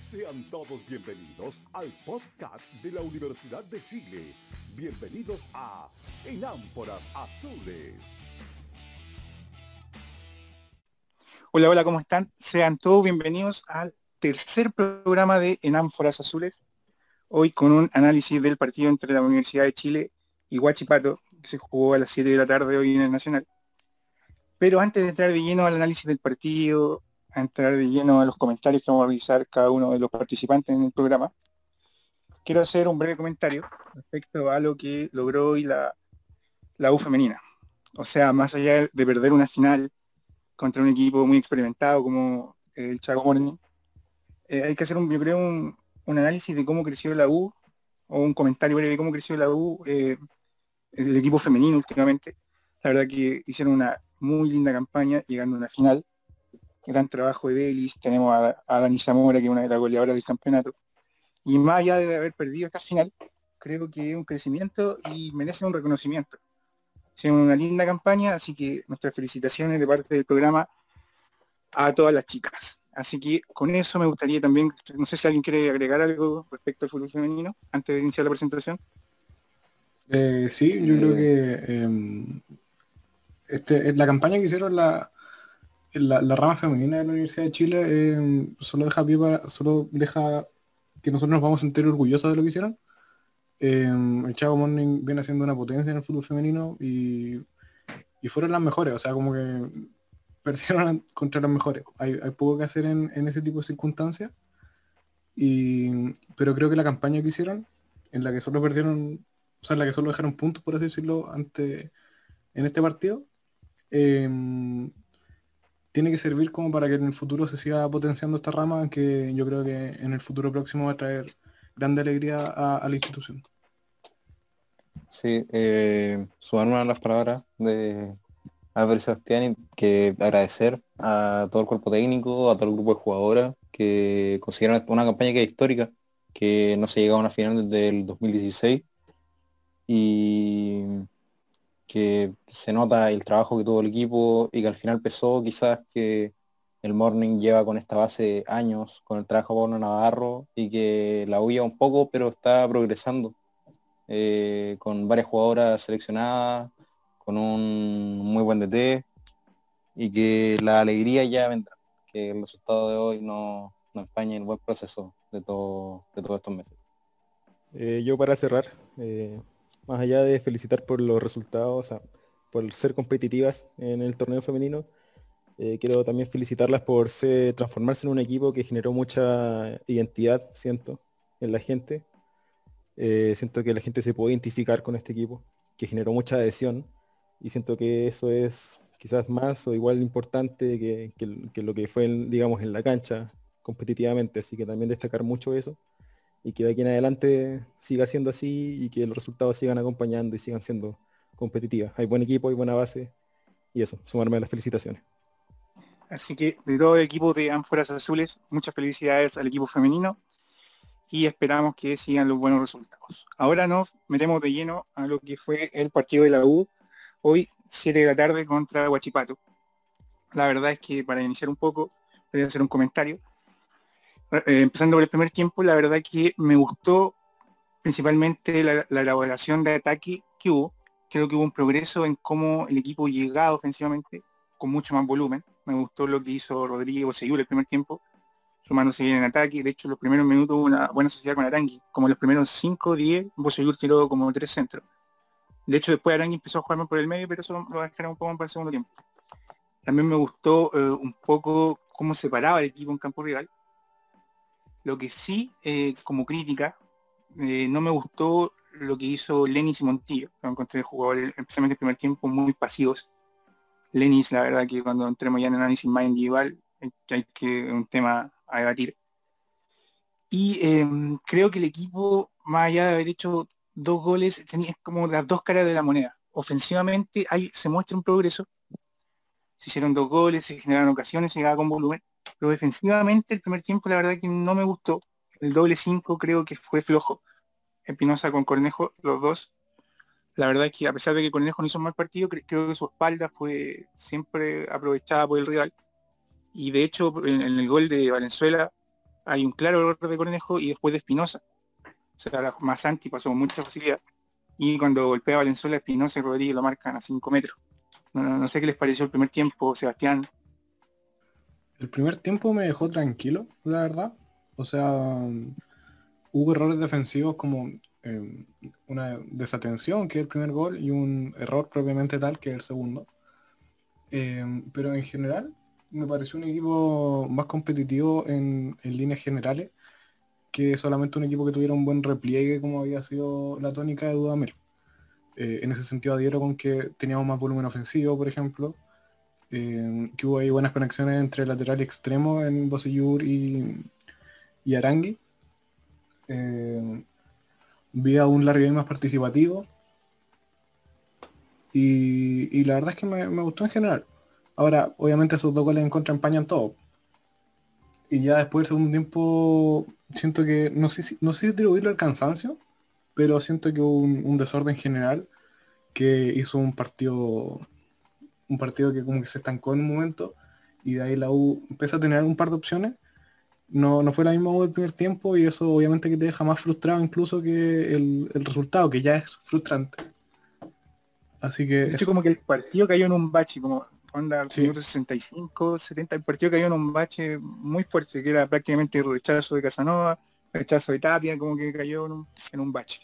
sean todos bienvenidos al podcast de la Universidad de Chile. Bienvenidos a En Ánforas Azules. Hola, hola, ¿cómo están? Sean todos bienvenidos al tercer programa de En Ánforas Azules. Hoy con un análisis del partido entre la Universidad de Chile y Huachipato, que se jugó a las 7 de la tarde hoy en el Nacional. Pero antes de entrar de lleno al análisis del partido, a entrar de lleno a los comentarios que vamos a revisar cada uno de los participantes en el programa, quiero hacer un breve comentario respecto a lo que logró hoy la, U femenina. O sea, más allá de perder una final contra un equipo muy experimentado como el Chaco Morning, eh, hay que hacer un, yo creo, un, un, análisis de cómo creció la U, o un comentario breve de cómo creció la U, eh, el equipo femenino últimamente. La verdad que hicieron una muy linda campaña, llegando a una final gran trabajo de Belis, tenemos a, Dani Zamora, que es una de las goleadoras del campeonato. Y más allá de haber perdido esta final, creo que es un crecimiento y merece un reconocimiento. Es una linda campaña, así que nuestras felicitaciones de parte del programa a todas las chicas. Así que con eso me gustaría también, no sé si alguien quiere agregar algo respecto al fútbol femenino antes de iniciar la presentación. Eh, sí, yo creo que eh, este, la campaña que hicieron la, la, rama femenina de la Universidad de Chile eh, solo deja solo deja que nosotros nos vamos a sentir orgullosos de lo que hicieron. Eh, el Chavo Morning viene haciendo una potencia en el fútbol femenino y, fueron las mejores, o sea, como que perdieron contra las mejores. Hay, poco que hacer en, ese tipo de circunstancias. Y, pero creo que la campaña que hicieron, en la que solo perdieron, o sea, en la que solo dejaron puntos, por así decirlo, ante, en este partido, eh, tiene que servir como para que en el futuro se siga potenciando esta rama que yo creo que en el futuro próximo va a traer grande alegría a, la institución. Sí, eh, sumarme a las palabras de Álvaro Sebastián que agradecer a todo el cuerpo técnico, a todo el grupo de jugadoras que consiguieron una campaña que es histórica, que no se llegaba a una final desde el 2016 y que se nota el trabajo que tuvo el equipo y que al final pesó quizás que el Morning lleva con esta base años, con el trabajo de Pablo Navarro y que la huía un poco, pero está progresando eh, con varias jugadoras seleccionadas, con un muy buen DT y que la alegría ya vendrá, que el resultado de hoy no, no empañe el buen proceso de, todo, de todos estos meses. Eh, yo para cerrar, eh, más allá de felicitar por los resultados, por ser competitivas en el torneo femenino, eh, quiero también felicitarlas por transformarse en un equipo que generó mucha identidad, siento, en la gente. Eh, siento que la gente se puede identificar con este equipo, que generó mucha adhesión y siento que eso es quizás más o igual importante que, que lo que fue, digamos, en la cancha competitivamente, así que también destacar mucho eso y que de aquí en adelante siga siendo así y que los resultados sigan acompañando y sigan siendo competitivas. Hay buen equipo, y buena base y eso, sumarme a las felicitaciones. Así que de todo el equipo de Ánforas Azules, muchas felicidades al equipo femenino y esperamos que sigan los buenos resultados. Ahora nos metemos de lleno a lo que fue el partido de la U, hoy 7 de la tarde contra Huachipato. La verdad es que para iniciar un poco, voy a hacer un comentario. Eh, empezando por el primer tiempo, la verdad que me gustó principalmente la, elaboración de ataque que hubo. Creo que hubo un progreso en cómo el equipo llegaba ofensivamente con mucho más volumen. Me gustó lo que hizo Rodríguez Boseyur el primer tiempo, sumándose bien en ataque. De hecho, los primeros minutos hubo una buena sociedad con Arangui. Como los primeros 5 10, Boseyur tiró como tres centros. De hecho, después Arangui empezó a jugar por el medio, pero eso lo dejaron un poco para el segundo tiempo. También me gustó eh, un poco cómo separaba el equipo en campo rival. Lo que sí, eh, como crítica, eh, no me gustó lo que hizo Lenis y Montillo. Lo encontré jugadores, especialmente el primer tiempo, muy pasivos. Lenis, la verdad que cuando entremos ya en análisis más individual, que hay que un tema a debatir. Y em, creo que el equipo, más allá de haber hecho dos goles, tenía como las dos caras de la moneda. Ofensivamente hay, se muestra un progreso. Se hicieron dos goles, se generaron ocasiones, se llegaba con volumen pero defensivamente el primer tiempo la verdad que no me gustó. El doble 5 creo que fue flojo. Espinosa con Cornejo, los dos. La verdad es que a pesar de que Cornejo no hizo un mal partido, creo que su espalda fue siempre aprovechada por el rival. Y de hecho, en, el gol de Valenzuela, hay un claro error de Cornejo y después de Espinosa. O sea, Masanti pasó con mucha facilidad. Y cuando golpea Valenzuela, Espinosa y Rodríguez lo marcan a 5 metros. No, sé qué les pareció el primer tiempo, Sebastián. El primer tiempo me dejó tranquilo, la verdad. O sea, hubo errores defensivos como em, una desatención, que es el primer gol, y un error propiamente tal, que es el segundo. Em, pero en general, me pareció un equipo más competitivo en, líneas generales que solamente un equipo que tuviera un buen repliegue como había sido la tónica de Dudamel. Eh, en ese sentido adhiero con que teníamos más volumen ofensivo, por ejemplo, eh, que hubo ahí buenas conexiones entre lateral y extremo en Bosellur y, y Arangui. Eh, vi a un Larry más participativo. Y, la verdad es que me, gustó en general. Ahora, obviamente esos dos goles en contra empañan todo. Y ya después del segundo tiempo, siento que, no sé si, no sé atribuirlo al cansancio, pero siento que hubo un, desorden general que hizo un partido un partido que como que se estancó en un momento y de ahí la U empieza a tener un par de opciones. No, no fue la misma U del primer tiempo y eso obviamente que te deja más frustrado incluso que el, resultado, que ya es frustrante. Así que... De como que el partido cayó en un bache, como onda 65, 70, el partido cayó en un bache muy fuerte, que era prácticamente el rechazo de Casanova, rechazo de Tapia, como que cayó en un, bache.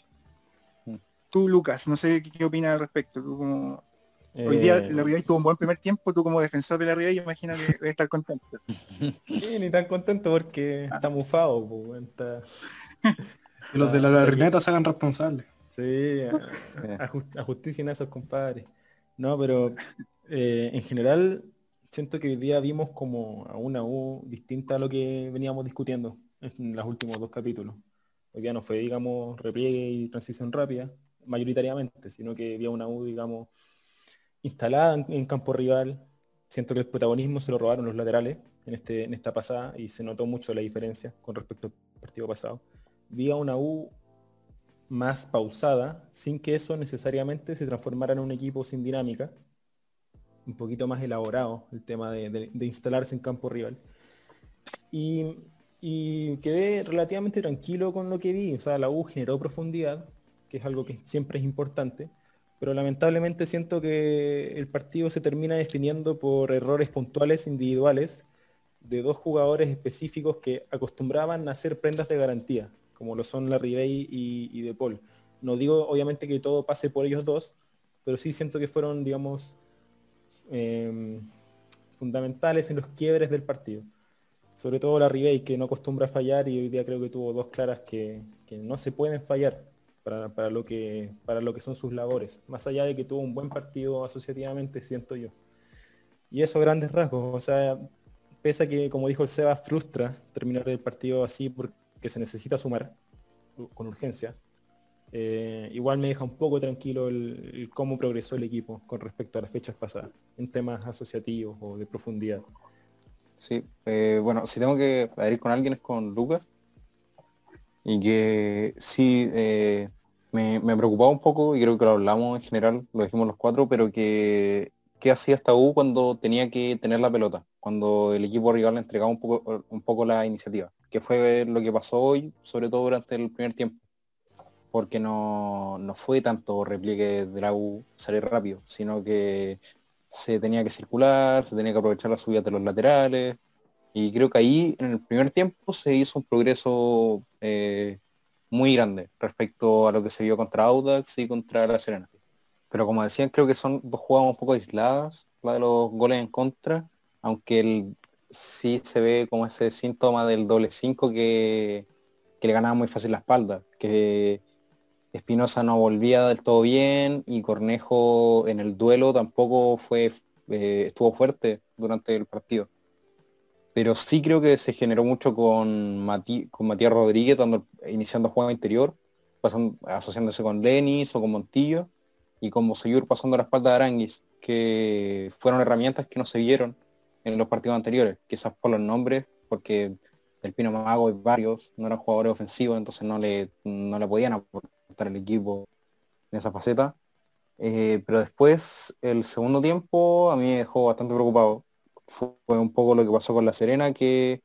Mm. Tú, Lucas, no sé qué, opinas al respecto. Tú como... Hoy día eh, la Ribey tuvo un buen primer tiempo, tú como defensor de la Ribey, imagina que debe estar contento. Sí, ni tan contento porque ah. está mufado. los de la Larrineta se hagan responsables. Sí, a, justicia en esos compadres. No, pero eh, en general siento que hoy día vimos como a una U distinta a lo que veníamos discutiendo en los últimos dos capítulos. Hoy día no fue, digamos, repliegue y transición rápida, mayoritariamente, sino que había una U, digamos, instalada en, campo rival. Siento que el protagonismo se lo robaron los laterales en, este, en esta pasada y se notó mucho la diferencia con respecto al partido pasado. Vi a una U más pausada, sin que eso necesariamente se transformara en un equipo sin dinámica, un poquito más elaborado el tema de, instalarse en campo rival. Y, y, quedé relativamente tranquilo con lo que vi. O sea, la U generó profundidad, que es algo que siempre es importante, pero lamentablemente siento que el partido se termina definiendo por errores puntuales individuales de dos jugadores específicos que acostumbraban a hacer prendas de garantía como lo son Larry Bay y, De Paul. No digo obviamente que todo pase por ellos dos, pero sí siento que fueron, digamos, em, fundamentales en los quiebres del partido. Sobre todo Larry Bay, que no acostumbra a fallar y hoy día creo que tuvo dos claras que, no se pueden fallar para, lo que, para lo que son sus labores. Más allá de que tuvo un buen partido asociativamente, siento yo. Y eso grandes rasgos. O sea, pese a que, como dijo el Seba, frustra terminar el partido así porque que se necesita sumar con urgencia, eh, igual me deja un poco tranquilo el, cómo progresó el equipo con respecto a las fechas pasadas, en temas asociativos o de profundidad. Sí, eh, bueno, si tengo que ir con alguien es con Lucas, y que sí, eh, me, me, preocupaba un poco, y creo que lo hablamos en general, lo dijimos los cuatro, pero que qué hacía esta U cuando tenía que tener la pelota, cuando el equipo rival le entregaba un poco, un poco la iniciativa que fue lo que pasó hoy, sobre todo durante el primer tiempo. Porque no, fue tanto repliegue de la U salir rápido, sino que se tenía que circular, se tenía que aprovechar las subidas de los laterales. Y creo que ahí en el primer tiempo se hizo un progreso eh, muy grande respecto a lo que se vio contra Audax y contra la Serena. Pero como decían, creo que son dos jugadas un poco aisladas, la de los goles en contra, aunque el, sí se ve como ese síntoma del doble 5 que, le ganaba muy fácil la espalda, que Espinosa no volvía del todo bien y Cornejo en el duelo tampoco fue eh, estuvo fuerte durante el partido. Pero sí creo que se generó mucho con, con Matías Rodríguez iniciando juego interior, pasando, asociándose con Lenis o con Montillo, y con Moseyur pasando la espalda de Aranguis, que fueron herramientas que no se vieron en los partidos anteriores, quizás por los nombres, porque el Pino Mago y varios no eran jugadores ofensivos, entonces no le, no le podían aportar el equipo en esa faceta. Eh, pero después, el segundo tiempo, a mí me dejó bastante preocupado. Fue un poco lo que pasó con La Serena, que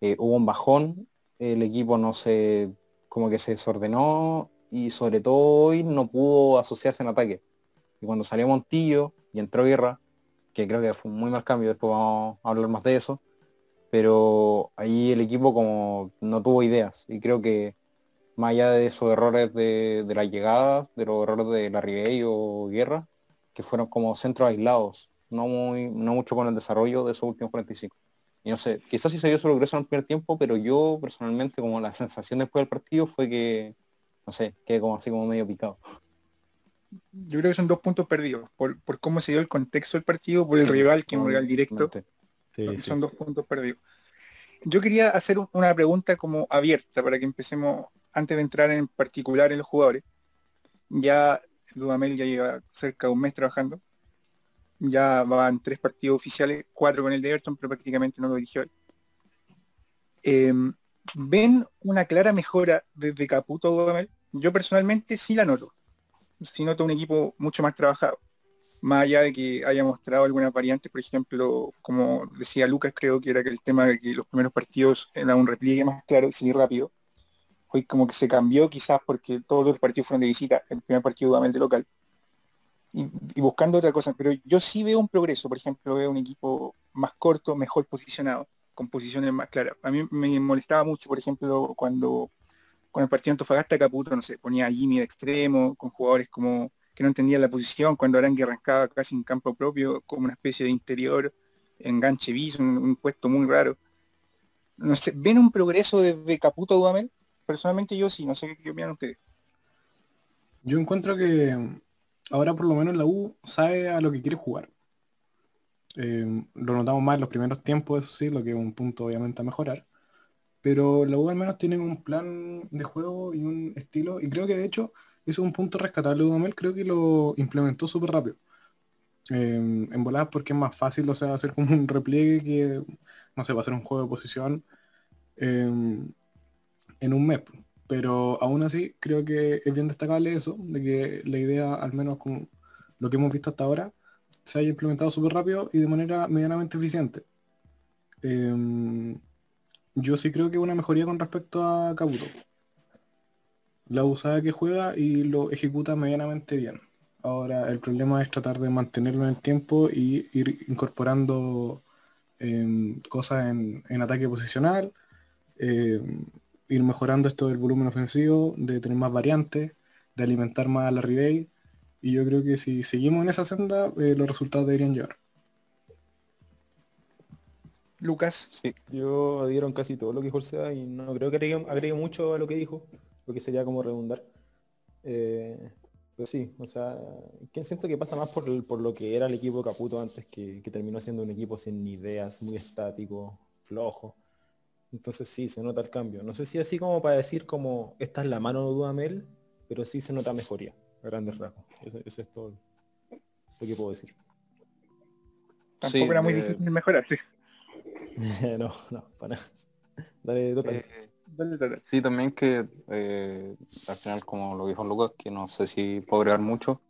eh, hubo un bajón el equipo no se, como que se desordenó y sobre todo hoy no pudo asociarse en ataque. Y cuando salió Montillo y entró Guerra, que creo que fue un muy mal cambio, después vamos a hablar más de eso, pero ahí el equipo como no tuvo ideas y creo que más allá de esos errores de, la llegada, de los errores de la Ribey o Guerra, que fueron como centros aislados, no, muy, no mucho con el desarrollo de esos últimos 45. Y no sé, quizás sí se vio su progreso en el primer tiempo, pero yo personalmente como la sensación después del partido fue que, no sé, quedé como así como medio picado. Yo creo que son dos puntos perdidos, por, cómo se dio el contexto del partido, por el rival, que es un rival directo. son dos puntos perdidos. Yo quería hacer una pregunta como abierta para que empecemos antes de entrar en particular en los jugadores, ya Dudamel ya lleva cerca de un mes trabajando. Ya van tres partidos oficiales, cuatro con el de Everton, pero prácticamente no lo dirigió él. Em, ¿Ven una clara mejora desde Caputo Dudamel? Yo personalmente sí la noto. Sí noto un equipo mucho más trabajado. Más allá de que haya mostrado algunas variantes, por ejemplo, como decía Lucas, creo que era que el tema de que los primeros partidos era un repliegue más claro y seguir rápido hoy como que se cambió quizás porque todos los partidos fueron de visita, el primer partido nuevamente local. Y, buscando otra cosa, pero yo sí veo un progreso, por ejemplo, veo un equipo más corto, mejor posicionado, con posiciones más claras. A mí me molestaba mucho, por ejemplo, cuando con el partido Antofagasta Caputo, no sé, ponía a Jimmy de extremo, con jugadores como que no entendían la posición, cuando Arangue arrancaba casi en campo propio, como una especie de interior, enganche bis, un, puesto muy raro. No sé, ¿ven un progreso desde Caputo a Dudamel? personalmente yo sí, no sé qué opinan ustedes. Yo encuentro que ahora por lo menos la U sabe a lo que quiere jugar. Eh, lo notamos más en los primeros tiempos, eso sí, lo que es un punto obviamente a mejorar. Pero la U al menos tiene un plan de juego y un estilo, y creo que de hecho eso es un punto rescatable de creo que lo implementó súper rápido. Eh, en voladas porque es más fácil, o sea, hacer como un repliegue que, no sé, va a ser un juego de posición. Eh, en un mes. Pero aún así creo que es bien destacable eso, de que la idea, al menos con lo que hemos visto hasta ahora, se haya implementado súper rápido y de manera medianamente eficiente. Em, yo sí creo que una mejoría con respecto a Kabuto. La usada que juega y lo ejecuta medianamente bien. Ahora el problema es tratar de mantenerlo en el tiempo y ir incorporando em, cosas en, en, ataque posicional, em, ir mejorando esto del volumen ofensivo, de tener más variantes, de alimentar más a la Ribey. Y yo creo que si seguimos en esa senda, eh, los resultados deberían llegar. Lucas. Sí, yo adhieron casi todo lo que dijo el SEA y no creo que agregue, mucho a lo que dijo, porque sería como redundar. Eh, pero sí, o sea, que siento que pasa más por, por, lo que era el equipo Caputo antes, que, que terminó siendo un equipo sin ideas, muy estático, flojo. Entonces sí, se nota el cambio. No sé si así como para decir como esta es la mano de Dudamel, pero sí se nota mejoría, a grandes rasgos. Eso, es todo lo que puedo decir. Tampoco era muy eh, difícil mejorarte. no, no, para nada. Dale, eh, Sí, también que eh, al final, como lo dijo Lucas, que no sé si puedo agregar mucho,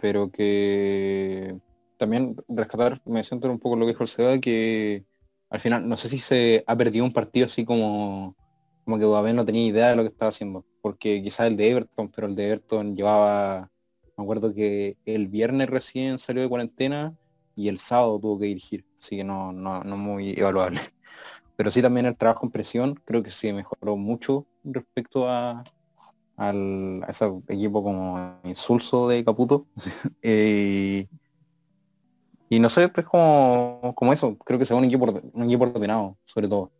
pero que también rescatar, me siento un poco lo que dijo el SEBA, que al final no sé si se ha perdido un partido así como, como que Dudamel no tenía idea de lo que estaba haciendo, porque quizás el de Everton, pero el de Everton llevaba, me acuerdo que el viernes recién salió de cuarentena y el sábado tuvo que dirigir, así que no, no, no muy evaluable. Pero sí también el trabajo en presión creo que sí mejoró mucho respecto a, al, a ese equipo como insulso de Caputo. eh, y no sé, pues como, como eso, creo que sea un equipo, un equipo ordenado, sobre todo.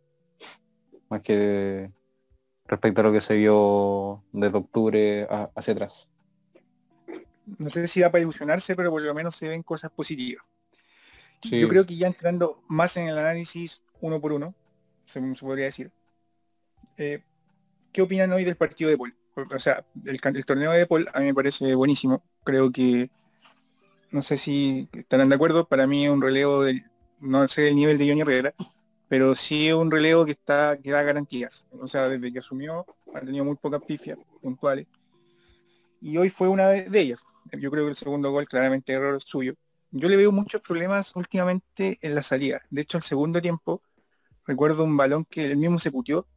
Más que respecto a lo que se vio desde octubre hacia atrás. No sé si da para ilusionarse, pero por lo menos se ven cosas positivas. Yo creo que ya entrando más en el análisis uno por uno, se, podría decir. Eh, ¿Qué opinan hoy del partido de Paul? O sea, el, el torneo de Paul a mí me parece buenísimo. Creo que no sé si estarán de acuerdo, para mí es un relevo del, no sé el nivel de Johnny Herrera, pero sí es un relevo que está da garantías. O sea, desde que asumió ha tenido muy pocas pifias puntuales. Y hoy fue una de, ellas. Yo creo que el segundo gol claramente error suyo. Yo le veo muchos problemas últimamente en la salida. De hecho, el segundo tiempo, recuerdo un balón que él mismo se putió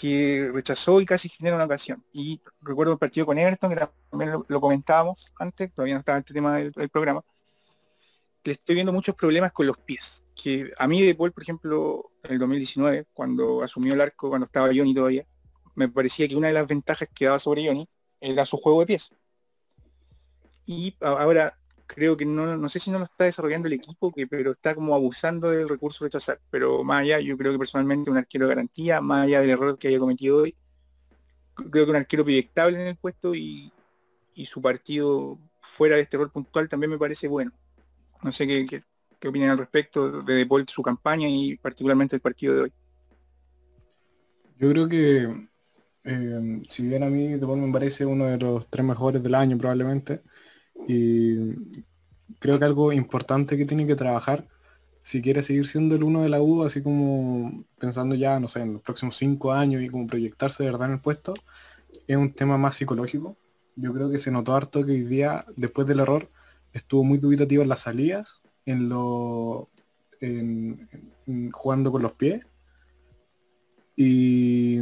que rechazó y casi genera una ocasión. Y recuerdo el partido con Everton, que también lo, comentábamos antes, todavía no estaba el tema del, programa, que estoy viendo muchos problemas con los pies. Que a mí de Paul, por ejemplo, en el 2019, cuando asumió el arco, cuando estaba Johnny todavía, me parecía que una de las ventajas que daba sobre Johnny era su juego de pies. Y ahora creo que no, no sé si no lo está desarrollando el equipo, pero está como abusando del recurso de rechazar. Pero más allá, yo creo que personalmente un arquero de garantía, más allá del error que haya cometido hoy, creo que un arquero proyectable en el puesto y, su partido fuera de este rol puntual también me parece bueno. No sé qué, qué, opinan al respecto de De su campaña y particularmente el partido de hoy. Yo creo que eh, si bien a mí De me parece uno de los tres mejores del año probablemente, y creo que algo importante que tiene que trabajar si quiere seguir siendo el uno de la U, así como pensando ya, no sé, en los próximos cinco años y como proyectarse de verdad en el puesto, es un tema más psicológico. Yo creo que se notó harto que hoy día, después del error, estuvo muy dubitativo en las salidas, en lo en, jugando con los pies. Y,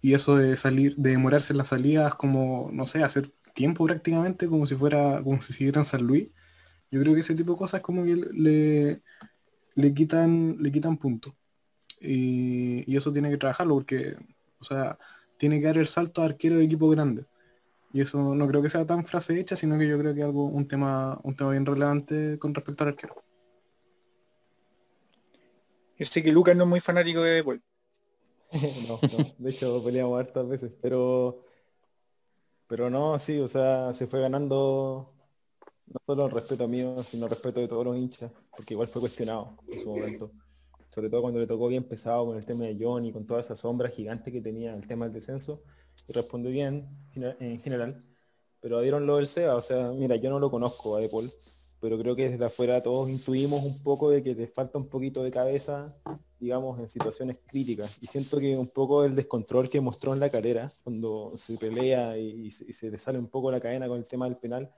y eso de salir, de demorarse en las salidas, como, no sé, hacer tiempo prácticamente, como si fuera, como si siguiera en San Luis. Yo creo que ese tipo de cosas como que le, le quitan, le quitan puntos. Y, eso tiene que trabajarlo porque, o sea, tiene que dar el salto a arquero de equipo grande. Y eso no creo que sea tan frase hecha, sino que yo creo que es algo, un tema, un tema bien relevante con respecto al arquero. Yo sé que Lucas no es muy fanático de Paul. no, no, de hecho peleamos hartas veces, pero pero no, sí, o sea, se fue ganando no solo el respeto mío, sino el respeto de todos los hinchas, porque igual fue cuestionado en su momento. Sobre todo cuando le tocó bien pesado con el tema de Johnny, con toda esa sombra gigante que tenía el tema del descenso, y respondió bien en general. Pero dieron lo del SEA, o sea, mira, yo no lo conozco a De Paul, pero creo que desde afuera todos intuimos un poco de que le falta un poquito de cabeza digamos, en situaciones críticas. Y siento que un poco el descontrol que mostró en la carrera, cuando se pelea y, se le sale un poco la cadena con el tema del penal,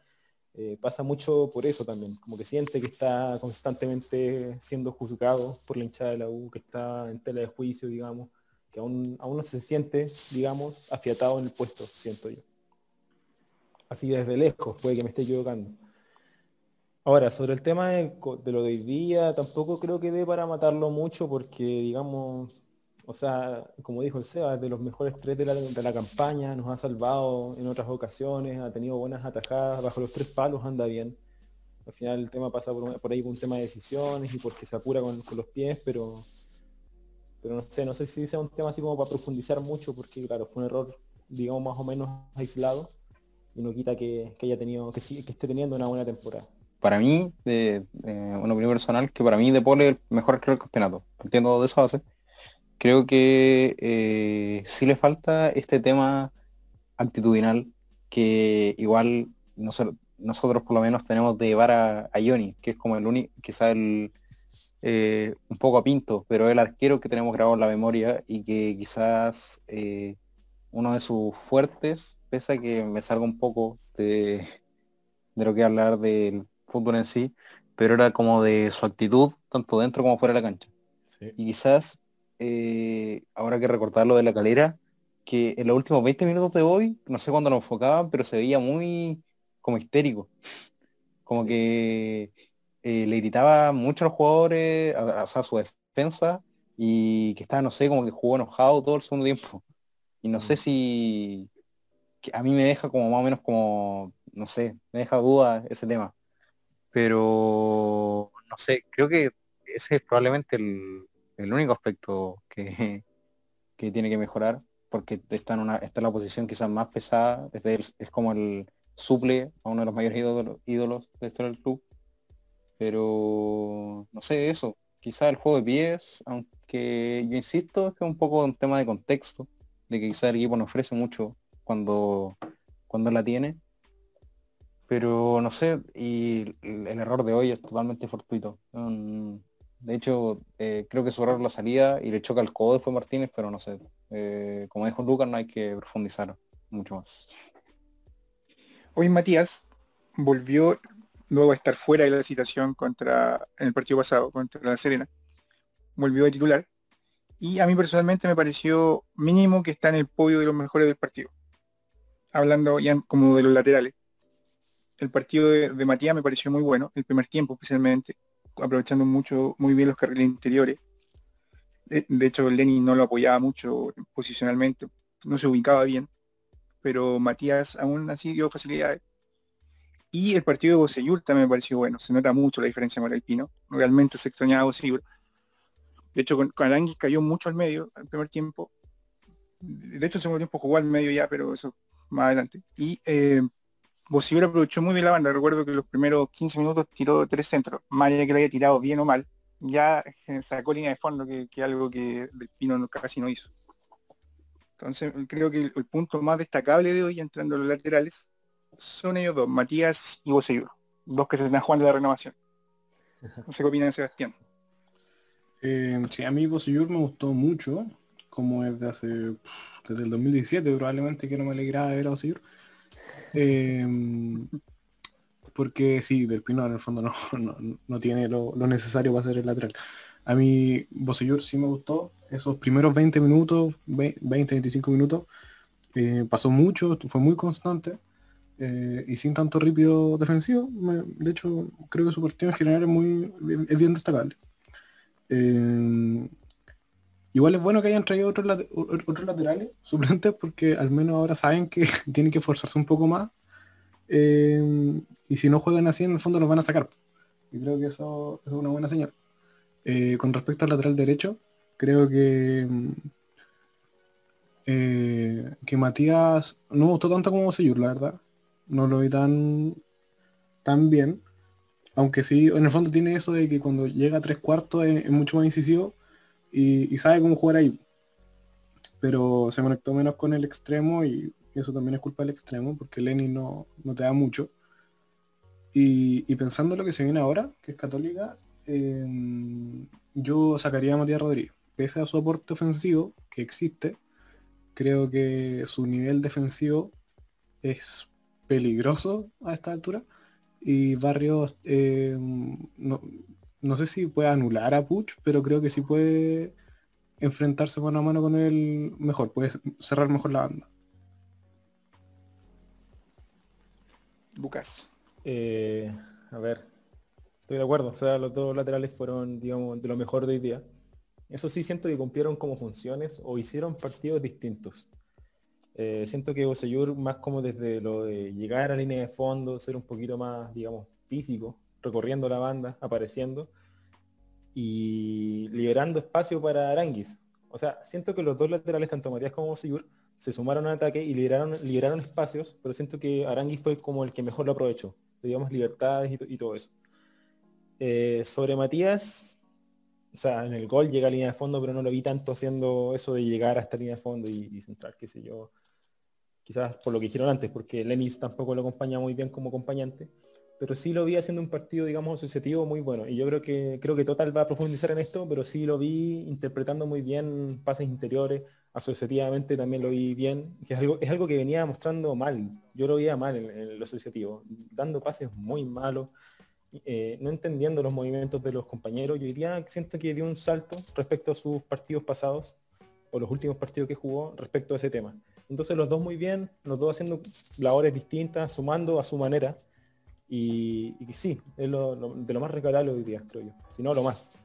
eh, pasa mucho por eso también, como que siente que está constantemente siendo juzgado por la hinchada de la U, que está en tela de juicio, digamos, que aún, aún no se siente, digamos, afiatado en el puesto, siento yo. Así desde lejos, puede que me esté equivocando. Ahora, sobre el tema de, lo de hoy día, tampoco creo que dé para matarlo mucho porque, digamos, o sea, como dijo el Seba, es de los mejores tres de la, campaña, nos ha salvado en otras ocasiones, ha tenido buenas atajadas, bajo los tres palos anda bien. Al final el tema pasa por, ahí por un tema de decisiones y porque se apura con, los pies, pero pero no sé, no sé si sea un tema así como para profundizar mucho, porque claro, fue un error, digamos, más o menos aislado, y no quita que, haya tenido, que, que esté teniendo una buena temporada para mí, de, una opinión personal, que para mí De Paul es el mejor arquero del campeonato. Entiendo de eso base. Creo que eh, sí le falta este tema actitudinal que igual nosotros por lo menos tenemos de llevar a, a Ioni, que es como el único, quizá el eh, un poco a pinto, pero el arquero que tenemos grabado en la memoria y que quizás eh, uno de sus fuertes, pese a que me salga un poco de, de lo que hablar del fútbol en sí, pero era como de su actitud, tanto dentro como fuera de la cancha. Y quizás, eh, ahora que recordarlo de la calera, que en los últimos 20 minutos de hoy, no sé cuándo lo enfocaban, pero se veía muy como histérico. Como que eh, le gritaba mucho a los jugadores, a, su defensa, y que estaba, no sé, como que jugó enojado todo el segundo tiempo. Y no sé mm. si a mí me deja como más o menos como, no sé, me deja duda ese tema pero no sé, creo que ese es probablemente el, único aspecto que, que, tiene que mejorar, porque está en, una, está la posición quizás más pesada, es, es como el suple a uno de los mayores ídolos, ídolos de del club, pero no sé, eso, quizás el juego de pies, aunque yo insisto, es que es un poco un tema de contexto, de que quizás el equipo no ofrece mucho cuando, cuando la tiene, pero no sé, y el error de hoy es totalmente fortuito. de hecho, eh, creo que su error la salida y le choca el codo después Martínez, pero no sé. Eh, como dijo Lucas, no hay que profundizar mucho más. Hoy Matías volvió luego a estar fuera de la citación contra en el partido pasado contra la Serena. Volvió a titular Y a mí personalmente me pareció mínimo que está en el podio de los mejores del partido. Hablando ya como de los laterales. El partido de, Matías me pareció muy bueno, el primer tiempo especialmente, aprovechando mucho, muy bien los carriles interiores. De, de hecho, Lenny no lo apoyaba mucho posicionalmente, no se ubicaba bien, pero Matías aún así dio facilidades. Y el partido de Boseyur también me pareció bueno, se nota mucho la diferencia con el Pino, realmente se extrañaba Boseyur. De hecho, con, con cayó mucho al medio al primer tiempo. De hecho, el segundo tiempo jugó al medio ya, pero eso más adelante. Y eh, aprovechó muy bien la banda. Recuerdo que los primeros 15 minutos tiró tres centros. Más allá que lo haya tirado bien o mal, ya sacó línea de fondo, que, que algo que el Pino casi no hizo. Entonces, creo que el, punto más destacable de hoy, entrando a los laterales, son ellos dos, Matías y Boseyur. Dos que se están jugando la renovación. No sé qué opina Sebastián. Eh, sí, a mí Bosellur me gustó mucho, como es de hace, desde el 2017 probablemente que no me alegraba ver a Bosellur. Em, porque sí, Del Pino en el fondo no, no, tiene lo, necesario para ser el lateral. A mí Bosellur sí me gustó, esos primeros 20 minutos, 20, 25 minutos, eh, pasó mucho, fue muy constante. Eh, y sin tanto ripio defensivo, de hecho creo que su partido en general es muy es bien destacable. Eh, igual es bueno que hayan traído otros, otros laterales suplentes porque al menos ahora saben que tienen que esforzarse un poco más. Eh, y si no juegan así, en el fondo los van a sacar. Y creo que eso, es una buena señal. Eh, con respecto al lateral derecho, creo que que Matías no me gustó tanto como Seyur, la verdad. No lo vi tan, tan bien. Aunque sí, en el fondo tiene eso de que cuando llega a tres cuartos es, mucho más incisivo y, sabe cómo jugar ahí. Pero se conectó menos con el extremo y eso también es culpa del extremo porque Lenny no, te da mucho. Y, pensando en lo que se viene ahora, que es católica, em, yo sacaría a Matías Rodríguez. Pese a su aporte ofensivo que existe, creo que su nivel defensivo es peligroso a esta altura y Barrios eh, no, sé si puede anular a Puch, pero creo que sí puede enfrentarse mano a mano con él mejor, puede cerrar mejor la banda. Lucas. Eh, a ver, estoy de acuerdo. O sea, los dos laterales fueron, digamos, de lo mejor de hoy día. Eso sí siento que cumplieron como funciones o hicieron partidos distintos. Eh, siento que Oseyur más como desde lo de llegar a la línea de fondo, ser un poquito más, digamos, físico, recorriendo la banda, apareciendo y liberando espacio para Aranguis. O sea, siento que los dos laterales, tanto Matías como Oseyur, se sumaron al ataque y liberaron, liberaron espacios, pero siento que Aranguis fue como el que mejor lo aprovechó, digamos, libertades y, todo eso. Eh, sobre Matías, o sea, en el gol llega a línea de fondo, pero no lo vi tanto haciendo eso de llegar a esta línea de fondo y, y centrar, qué sé yo quizás por lo que hicieron antes, porque Lenis tampoco lo acompaña muy bien como acompañante, pero sí lo vi haciendo un partido, digamos, asociativo muy bueno. Y yo creo que creo que Total va a profundizar en esto, pero sí lo vi interpretando muy bien pases interiores, asociativamente también lo vi bien, es algo, es algo que venía mostrando mal. Yo lo veía mal en, lo asociativo, dando pases muy malos, eh, no entendiendo los movimientos de los compañeros. Yo diría siento que dio un salto respecto a sus partidos pasados o los últimos partidos que jugó respecto a ese tema. Entonces los dos muy bien, los dos haciendo labores distintas, sumando a su manera. Y, sí, es lo, de lo más recalable hoy día, creo yo. Si no, lo más.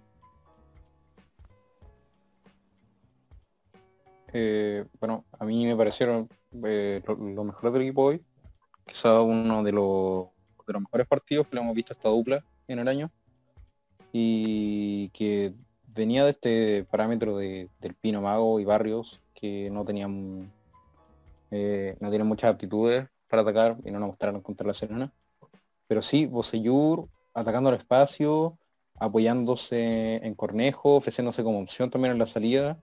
Eh, bueno, a mí me parecieron eh, lo, mejor del equipo hoy. Quizá uno de los, de los mejores partidos que lo hemos visto esta dupla en el año. Y que venía de este parámetro de, del Pino Mago y Barrios que no tenían eh, no tienen muchas aptitudes para atacar y no nos mostraron contra la Serena. Pero sí, Boseyur atacando el espacio, apoyándose en Cornejo, ofreciéndose como opción también en la salida.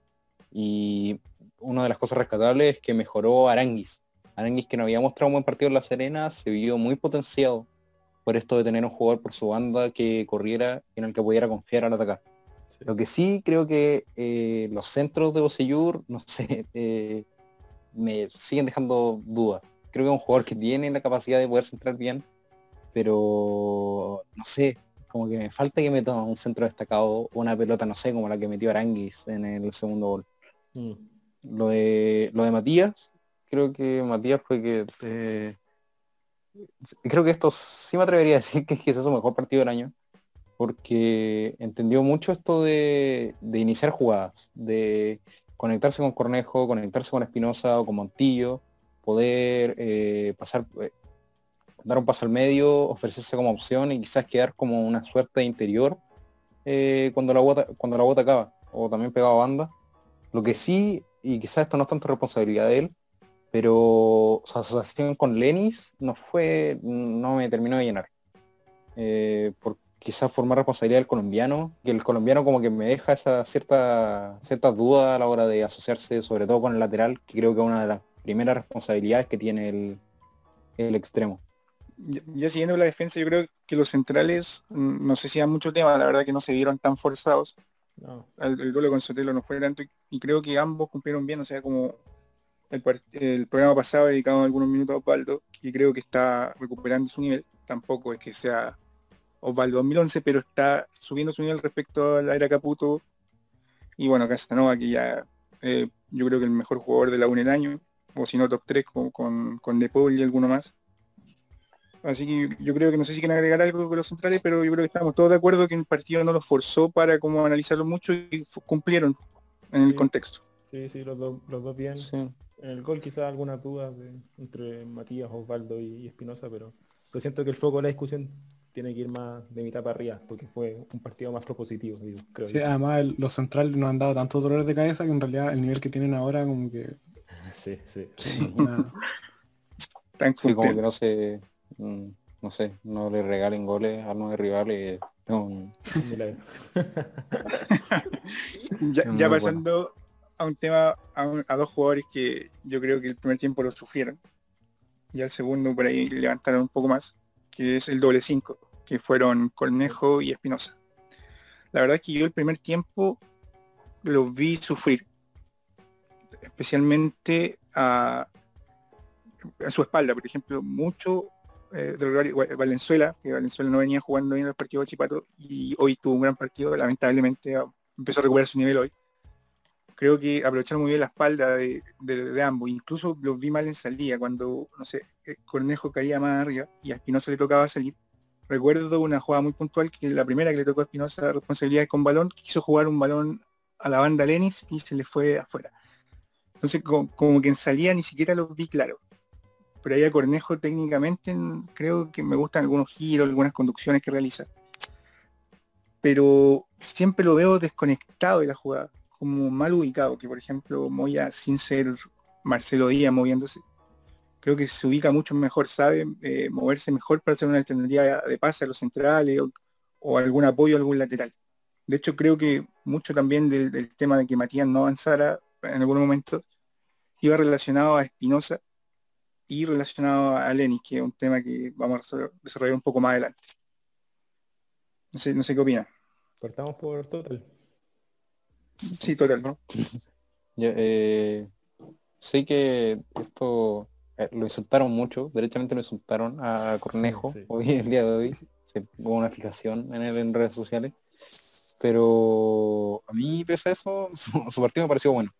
Y una de las cosas rescatables es que mejoró Aranguis. Aranguis que no había mostrado un buen partido en la Serena, se vio muy potenciado por esto de tener un jugador por su banda que corriera y en el que pudiera confiar al atacar. Lo que sí creo que eh, los centros de Boseyur, no sé, eh, me siguen dejando dudas. Creo que es un jugador que tiene la capacidad de poder centrar bien, pero no sé, como que me falta que me tome un centro destacado, una pelota, no sé, como la que metió Aranguis en el segundo gol. Mm. Lo de, lo de Matías, creo que Matías fue que... eh, creo que esto sí me atrevería a decir que es quizás su mejor partido del año, porque entendió mucho esto de, de iniciar jugadas, de conectarse con Cornejo, conectarse con Espinosa o con Montillo, poder eh, pasar, eh, dar un paso al medio, ofrecerse como opción y quizás quedar como una suerte de interior eh, cuando la bota, cuando la bota acaba, o también pegado a banda. Lo que sí, y quizás esto no es tanto responsabilidad de él, pero su asociación con Lenis no fue, no me terminó de llenar. Eh, por quizás formar responsabilidad del colombiano, que el colombiano como que me deja esa cierta, cierta duda a la hora de asociarse, sobre todo con el lateral, que creo que es una de las primeras responsabilidades que tiene el, el extremo. Ya, siguiendo la defensa, yo creo que los centrales, mm, no sé si hay mucho tema, la verdad que no se vieron tan forzados. No. El, el duelo con Sotelo no fue tanto y creo que ambos cumplieron bien, o sea, como el programa pasado dedicado algunos minutos a Osvaldo, que creo que está recuperando su nivel, tampoco es que sea Osvaldo 2011, pero está subiendo su nivel respecto a la era Caputo y bueno, Casanova que ya eh, yo creo que el mejor jugador de la UN el año, o si no top 3 con, con, con De Paul y alguno más. Así que yo, yo creo que no sé si quieren agregar algo con los centrales, pero yo creo que estamos todos de acuerdo que el partido no los forzó para como analizarlo mucho y cumplieron en el contexto. Sí, sí, los dos, los dos bien. Sí. En el gol quizás algunas dudas de- entre Matías, Osvaldo y, y Espinosa, pero, pero siento que el foco de la discusión tiene que ir más de mitad para arriba, porque fue un partido más propositivo, digo, creo Sí, yo. además el- los centrales nos han dado tantos dolores de cabeza que en realidad el nivel que tienen ahora como que Sí, sí. Sí. nada. Tan Sí, como que no se, no sé, no le regalen goles a los rivales. no. Ya, ya bueno. pasando a un tema, a, un- a dos jugadores que yo creo que el primer tiempo lo sufrieron y al segundo por ahí levantaron un poco más, que es el doble 5, que fueron Cornejo y Espinosa. La verdad es que yo el primer tiempo los vi sufrir, especialmente a, a su espalda, por ejemplo, mucho eh, Gua- Valenzuela, que Valenzuela no venía jugando bien el partido de Chipato y hoy tuvo un gran partido, lamentablemente ah, empezó a recuperar su nivel hoy. Creo que aprovecharon muy bien la espalda de, ambos, incluso los vi mal en salida, cuando, no sé, eh, Cornejo caía más arriba y a Espinosa le tocaba salir. Recuerdo una jugada muy puntual que la primera que le tocó a Espinosa responsabilidad con balón, quiso jugar un balón a la banda Lenis y se le fue afuera. Entonces co- como, que en salida ni siquiera lo vi claro. Pero ahí a Cornejo técnicamente creo que me gustan algunos giros, algunas conducciones que realiza. Pero siempre lo veo desconectado de la jugada, como mal ubicado, que por ejemplo Moya sin ser Marcelo Díaz moviéndose, creo que se ubica mucho mejor, sabe eh, moverse mejor para hacer una alternativa de pase a los centrales o, o algún apoyo a algún lateral. De hecho, creo que mucho también del, del tema de que Matías no avanzara en algún momento iba relacionado a Espinosa y relacionado a Lenis, que es un tema que vamos a desarrollar un poco más adelante. No sé, no sé qué opina. Partamos por total. Sí, total, ¿no? Yo, eh, sé que esto eh, lo insultaron mucho, derechamente lo insultaron a Cornejo Sí. hoy, el día de hoy. Se hubo una fijación en él en redes sociales. Pero a mí, pese a eso, su, su partido me pareció bueno.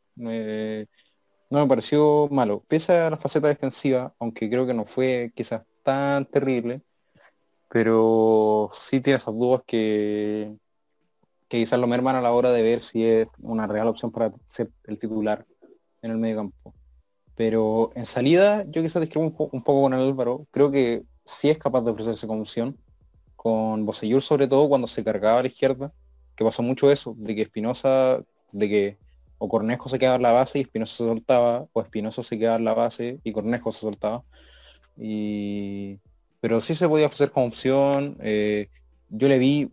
No me pareció malo. Pese a la faceta defensiva, aunque creo que no fue quizás tan terrible, pero sí tiene esas dudas que, quizás lo merman a la hora de ver si es una real opción para ser el titular en el medio campo. Pero en salida yo quizás po- un poco con el Álvaro. Creo que sí es capaz de ofrecerse como opción. Con Bosellur sobre todo cuando se cargaba a la izquierda, que pasó mucho eso, de que Espinosa, de que o Cornejo se quedaba en la base y Espinosa se soltaba, o Espinosa se quedaba en la base y Cornejo se soltaba. Y... Pero sí se podía ofrecer como opción. eh, yo le vi,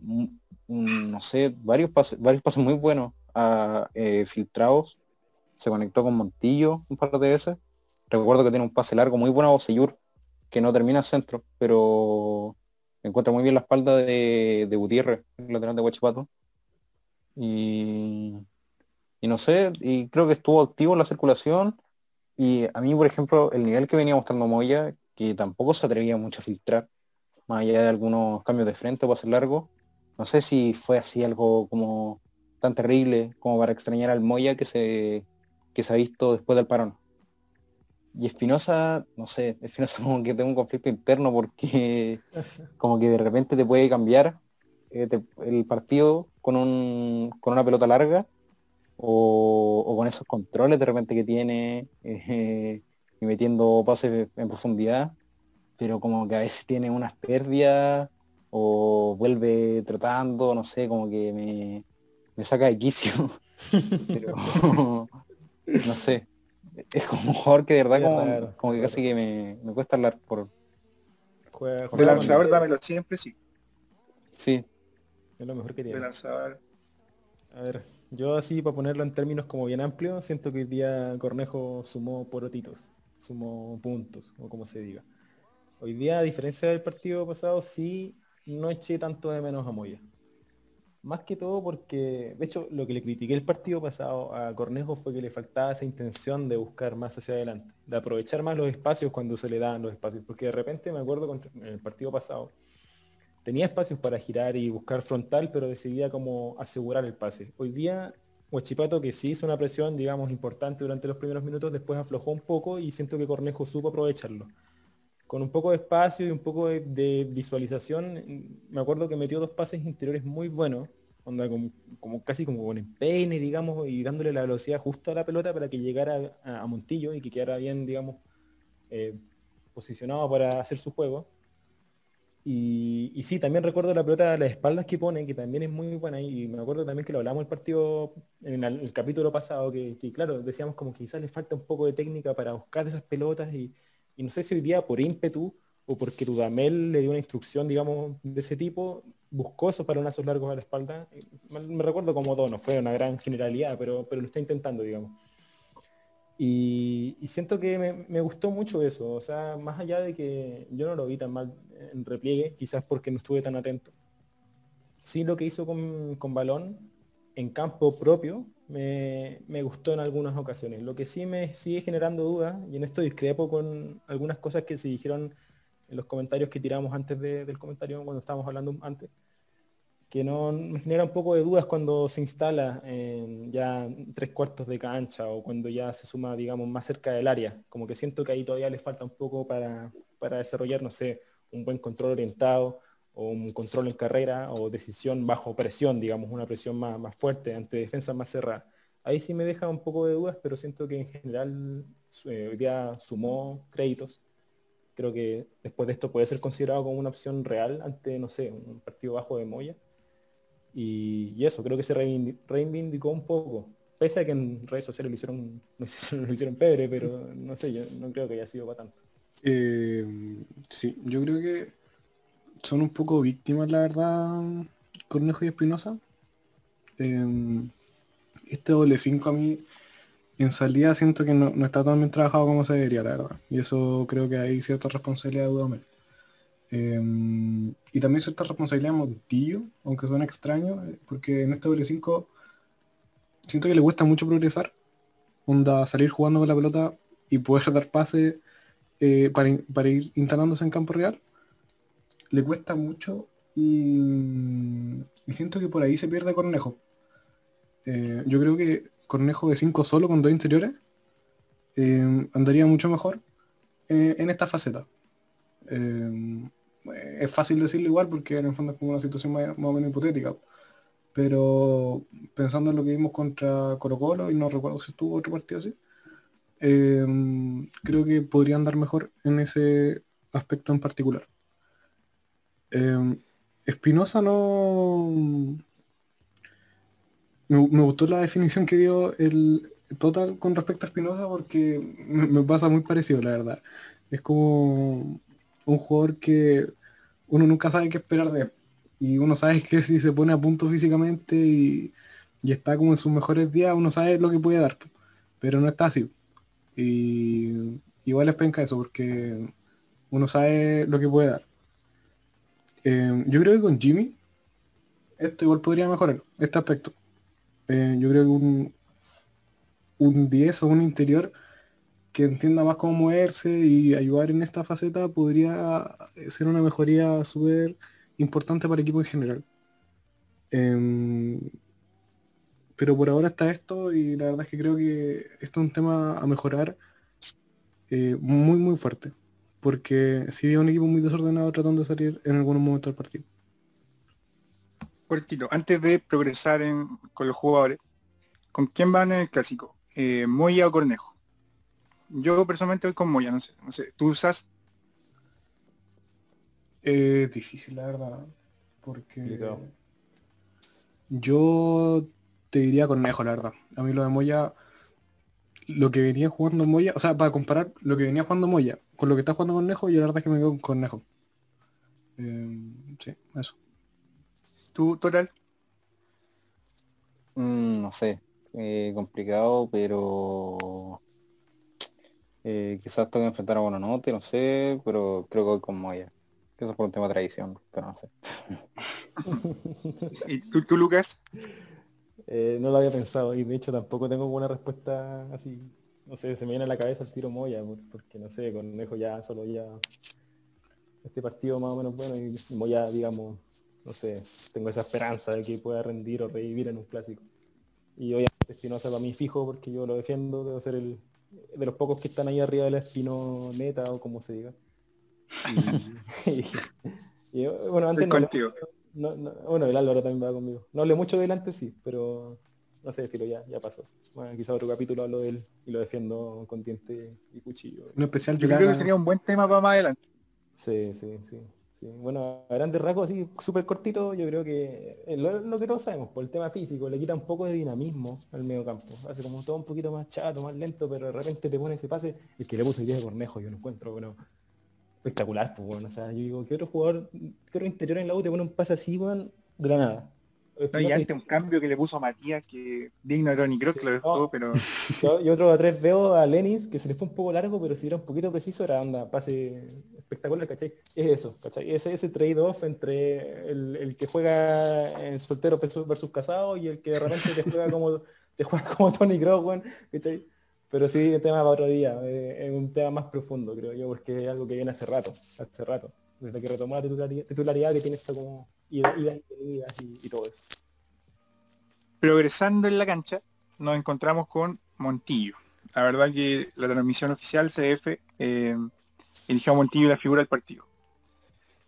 no sé, varios pases, varios pases muy buenos a eh, filtrados. Se conectó con Montillo un par de veces. Recuerdo que tiene un pase largo muy bueno a Bosellur, que no termina en centro, pero encuentra muy bien la espalda de, de Gutiérrez, el lateral de Huachipato. Y, y no sé, y creo que estuvo activo en la circulación. Y a mí, por ejemplo, el nivel que venía mostrando Moya, que tampoco se atrevía mucho a filtrar, más allá de algunos cambios de frente o pases largos, no sé si fue así algo como tan terrible como para extrañar al Moya que se, que se ha visto después del parón. Y Espinosa, no sé, Espinosa como que tengo un conflicto interno porque como que de repente te puede cambiar eh, el partido con, un, con una pelota larga o, con esos controles de repente que tiene eh, y metiendo pases en profundidad, pero como que a veces tiene unas pérdidas o vuelve tratando, no sé, como que me, me saca de quicio. pero no sé, es como un jugador que de verdad como, que casi que me, me, cuesta hablar por... de lanzador dámelo siempre, sí. Sí. Es lo mejor que tiene. De lanzador. A ver, yo así para ponerlo en términos como bien amplios, siento que hoy día Cornejo sumó porotitos, sumó puntos, o como se diga. Hoy día, a diferencia del partido pasado, sí no eché tanto de menos a Moya. Más que todo porque, de hecho, lo que le critiqué el partido pasado a Cornejo fue que le faltaba esa intención de buscar más hacia adelante, de aprovechar más los espacios cuando se le dan los espacios. Porque de repente me acuerdo en el partido pasado, tenía espacios para girar y buscar frontal, pero decidía como asegurar el pase. Hoy día, Huachipato, que sí hizo una presión, digamos, importante durante los primeros minutos, después aflojó un poco y siento que Cornejo supo aprovecharlo con un poco de espacio y un poco de, visualización, me acuerdo que metió dos pases interiores muy buenos, onda como, casi como con empeine, digamos, y dándole la velocidad justo a la pelota para que llegara a, Montillo y que quedara bien, digamos, eh, posicionado para hacer su juego. Y, sí, también recuerdo la pelota de las espaldas que pone, que también es muy buena, y me acuerdo también que lo hablamos el partido, en el, capítulo pasado, que, claro, decíamos como que quizás le falta un poco de técnica para buscar esas pelotas y, no sé si hoy día por ímpetu o porque Dudamel le dio una instrucción, digamos, de ese tipo, buscó esos balonazos largos a la espalda. Me, recuerdo como dos, no fue una gran generalidad, pero, pero lo está intentando, digamos. Y, siento que me, gustó mucho eso, o sea, más allá de que yo no lo vi tan mal en repliegue, quizás porque no estuve tan atento. Sí lo que hizo con, balón en campo propio me, gustó en algunas ocasiones. Lo que sí me sigue generando dudas, y en esto discrepo con algunas cosas que se dijeron en los comentarios que tiramos antes del comentario cuando estábamos hablando antes, que no me genera un poco de dudas cuando se instala en ya tres cuartos de cancha o cuando ya se suma, digamos, más cerca del área. Como que siento que ahí todavía le falta un poco para, para desarrollar, no sé, un buen control orientado o un control en carrera o decisión bajo presión, digamos, una presión más, más fuerte ante defensa más cerrada. Ahí sí me deja un poco de dudas, pero siento que en general eh, hoy día sumó créditos. Creo que después de esto puede ser considerado como una opción real ante, no sé, un partido bajo de Moya. Y, eso, creo que se reivindicó un poco. Pese a que en redes sociales lo hicieron, lo hicieron, pebre, pero no sé, yo no creo que haya sido para tanto. Eh, sí, yo creo que son un poco víctimas, la verdad, Cornejo y Espinosa. Em, este doble 5 a mí en salida siento que no, está tan bien trabajado como se debería, la verdad. Y eso creo que hay cierta responsabilidad de Dudamel. Em, y también cierta responsabilidad de Montillo, aunque suena extraño, eh, porque en este doble 5 siento que le cuesta mucho progresar. Onda, salir jugando con la pelota y poder dar pase eh, para, para ir instalándose en campo real le cuesta mucho y, siento que por ahí se pierde Cornejo. Eh, yo creo que Cornejo de 5 solo con dos interiores andaría mucho mejor en esta faceta. Es fácil decirlo igual porque en el fondo es como una situación más, o menos hipotética. Pero pensando en lo que vimos contra Colo Colo, y no recuerdo si estuvo otro partido así, creo que podría andar mejor en ese aspecto en particular. Eh, Espinosa no... Me, gustó la definición que dio el Total con respecto a Espinosa porque me, pasa muy parecido, la verdad. Es como un jugador que uno nunca sabe qué esperar de él. Y uno sabe que si se pone a punto físicamente y, está como en sus mejores días, uno sabe lo que puede dar. Pero no está así. Y igual es penca eso porque uno sabe lo que puede dar. Eh, yo creo que con Jimmy esto igual podría mejorar, este aspecto. Eh, yo creo que un, un 10 o un interior que entienda más cómo moverse y ayudar en esta faceta podría ser una mejoría súper importante para el equipo en general. Em, pero por ahora está esto y la verdad es que creo que esto es un tema a mejorar eh, muy muy fuerte. Porque si un equipo muy desordenado tratando de salir en algunos momentos del partido. Cortito, antes de progresar con los jugadores, ¿con quién van en el clásico? Eh, ¿Moya o Cornejo? Yo personalmente voy con Moya, no sé, no sé. ¿Tú usas? Eh, difícil, la verdad. Porque Complicado. yo te diría Cornejo, la verdad. A mí lo de Moya, lo que venía jugando Moya, o sea, para comparar lo que venía jugando Moya con lo que está jugando Cornejo, yo la verdad es que me quedo con Cornejo. Eh, sí, eso. ¿Tú, Total? Mm, no sé, eh, complicado, pero eh, quizás tengo que enfrentar a Buenanote, no sé, pero creo que voy con Moya. Eso es por un tema de tradición, pero no sé. ¿Y tú, tú, Lucas? Eh, no lo había pensado y de hecho tampoco tengo una respuesta así. No sé, se me viene a la cabeza el tiro Moya, por- porque no sé, Cornejo ya solo ya este partido más o menos bueno y Moya, digamos, no sé, tengo esa esperanza de que pueda rendir o revivir en un clásico. Y obviamente Espinosa para mí fijo porque yo lo defiendo, debo ser el de los pocos que están ahí arriba de la espinoneta o como se diga. Y, y- y, bueno, antes Estoy no, contigo. no, no- bueno, el Álvaro también va conmigo. No hablé mucho delante, sí, pero no sé, Filo, ya, ya pasó. Bueno, quizá otro capítulo hablo de él y lo defiendo con diente y cuchillo. Un especial Yo creo que sería un buen tema para más adelante. Sí, sí, sí. Bueno, a grandes rasgos, así, súper cortito, yo creo que eh, lo, que todos sabemos, por el tema físico, le quita un poco de dinamismo al medio campo. Hace como todo un poquito más chato, más lento, pero de repente te pone ese pase, el que le puso el día de Cornejo, yo lo encuentro, bueno, espectacular, pues bueno, o sea, yo digo, ¿qué otro jugador, qué otro interior en la U te pone un pase así, weón, de la nada? No, y Espinosa antes un cambio que le puso a Matías que digno de Tony Kroos que lo dejó, No. pero Yo, yo otro tres veo a Lenis, que se le fue un poco largo, pero si era un poquito preciso, era onda, pase espectacular, ¿cachai? Es eso, ¿cachai? Ese, ese trade-off entre el, el que juega en soltero versus, casado y el que de repente te juega como, te juega como Tony Kroos, weón, ¿cachai? Pero sí, el tema para otro día, eh, es un tema más profundo, creo yo, porque es algo que viene hace rato, hace rato, desde que retomó la titularidad, titularidad que tiene esto como y venidas y, y todo eso. progresando en la cancha nos encontramos con Montillo. La verdad que la transmisión oficial CF eh, eligió a Montillo la figura del partido.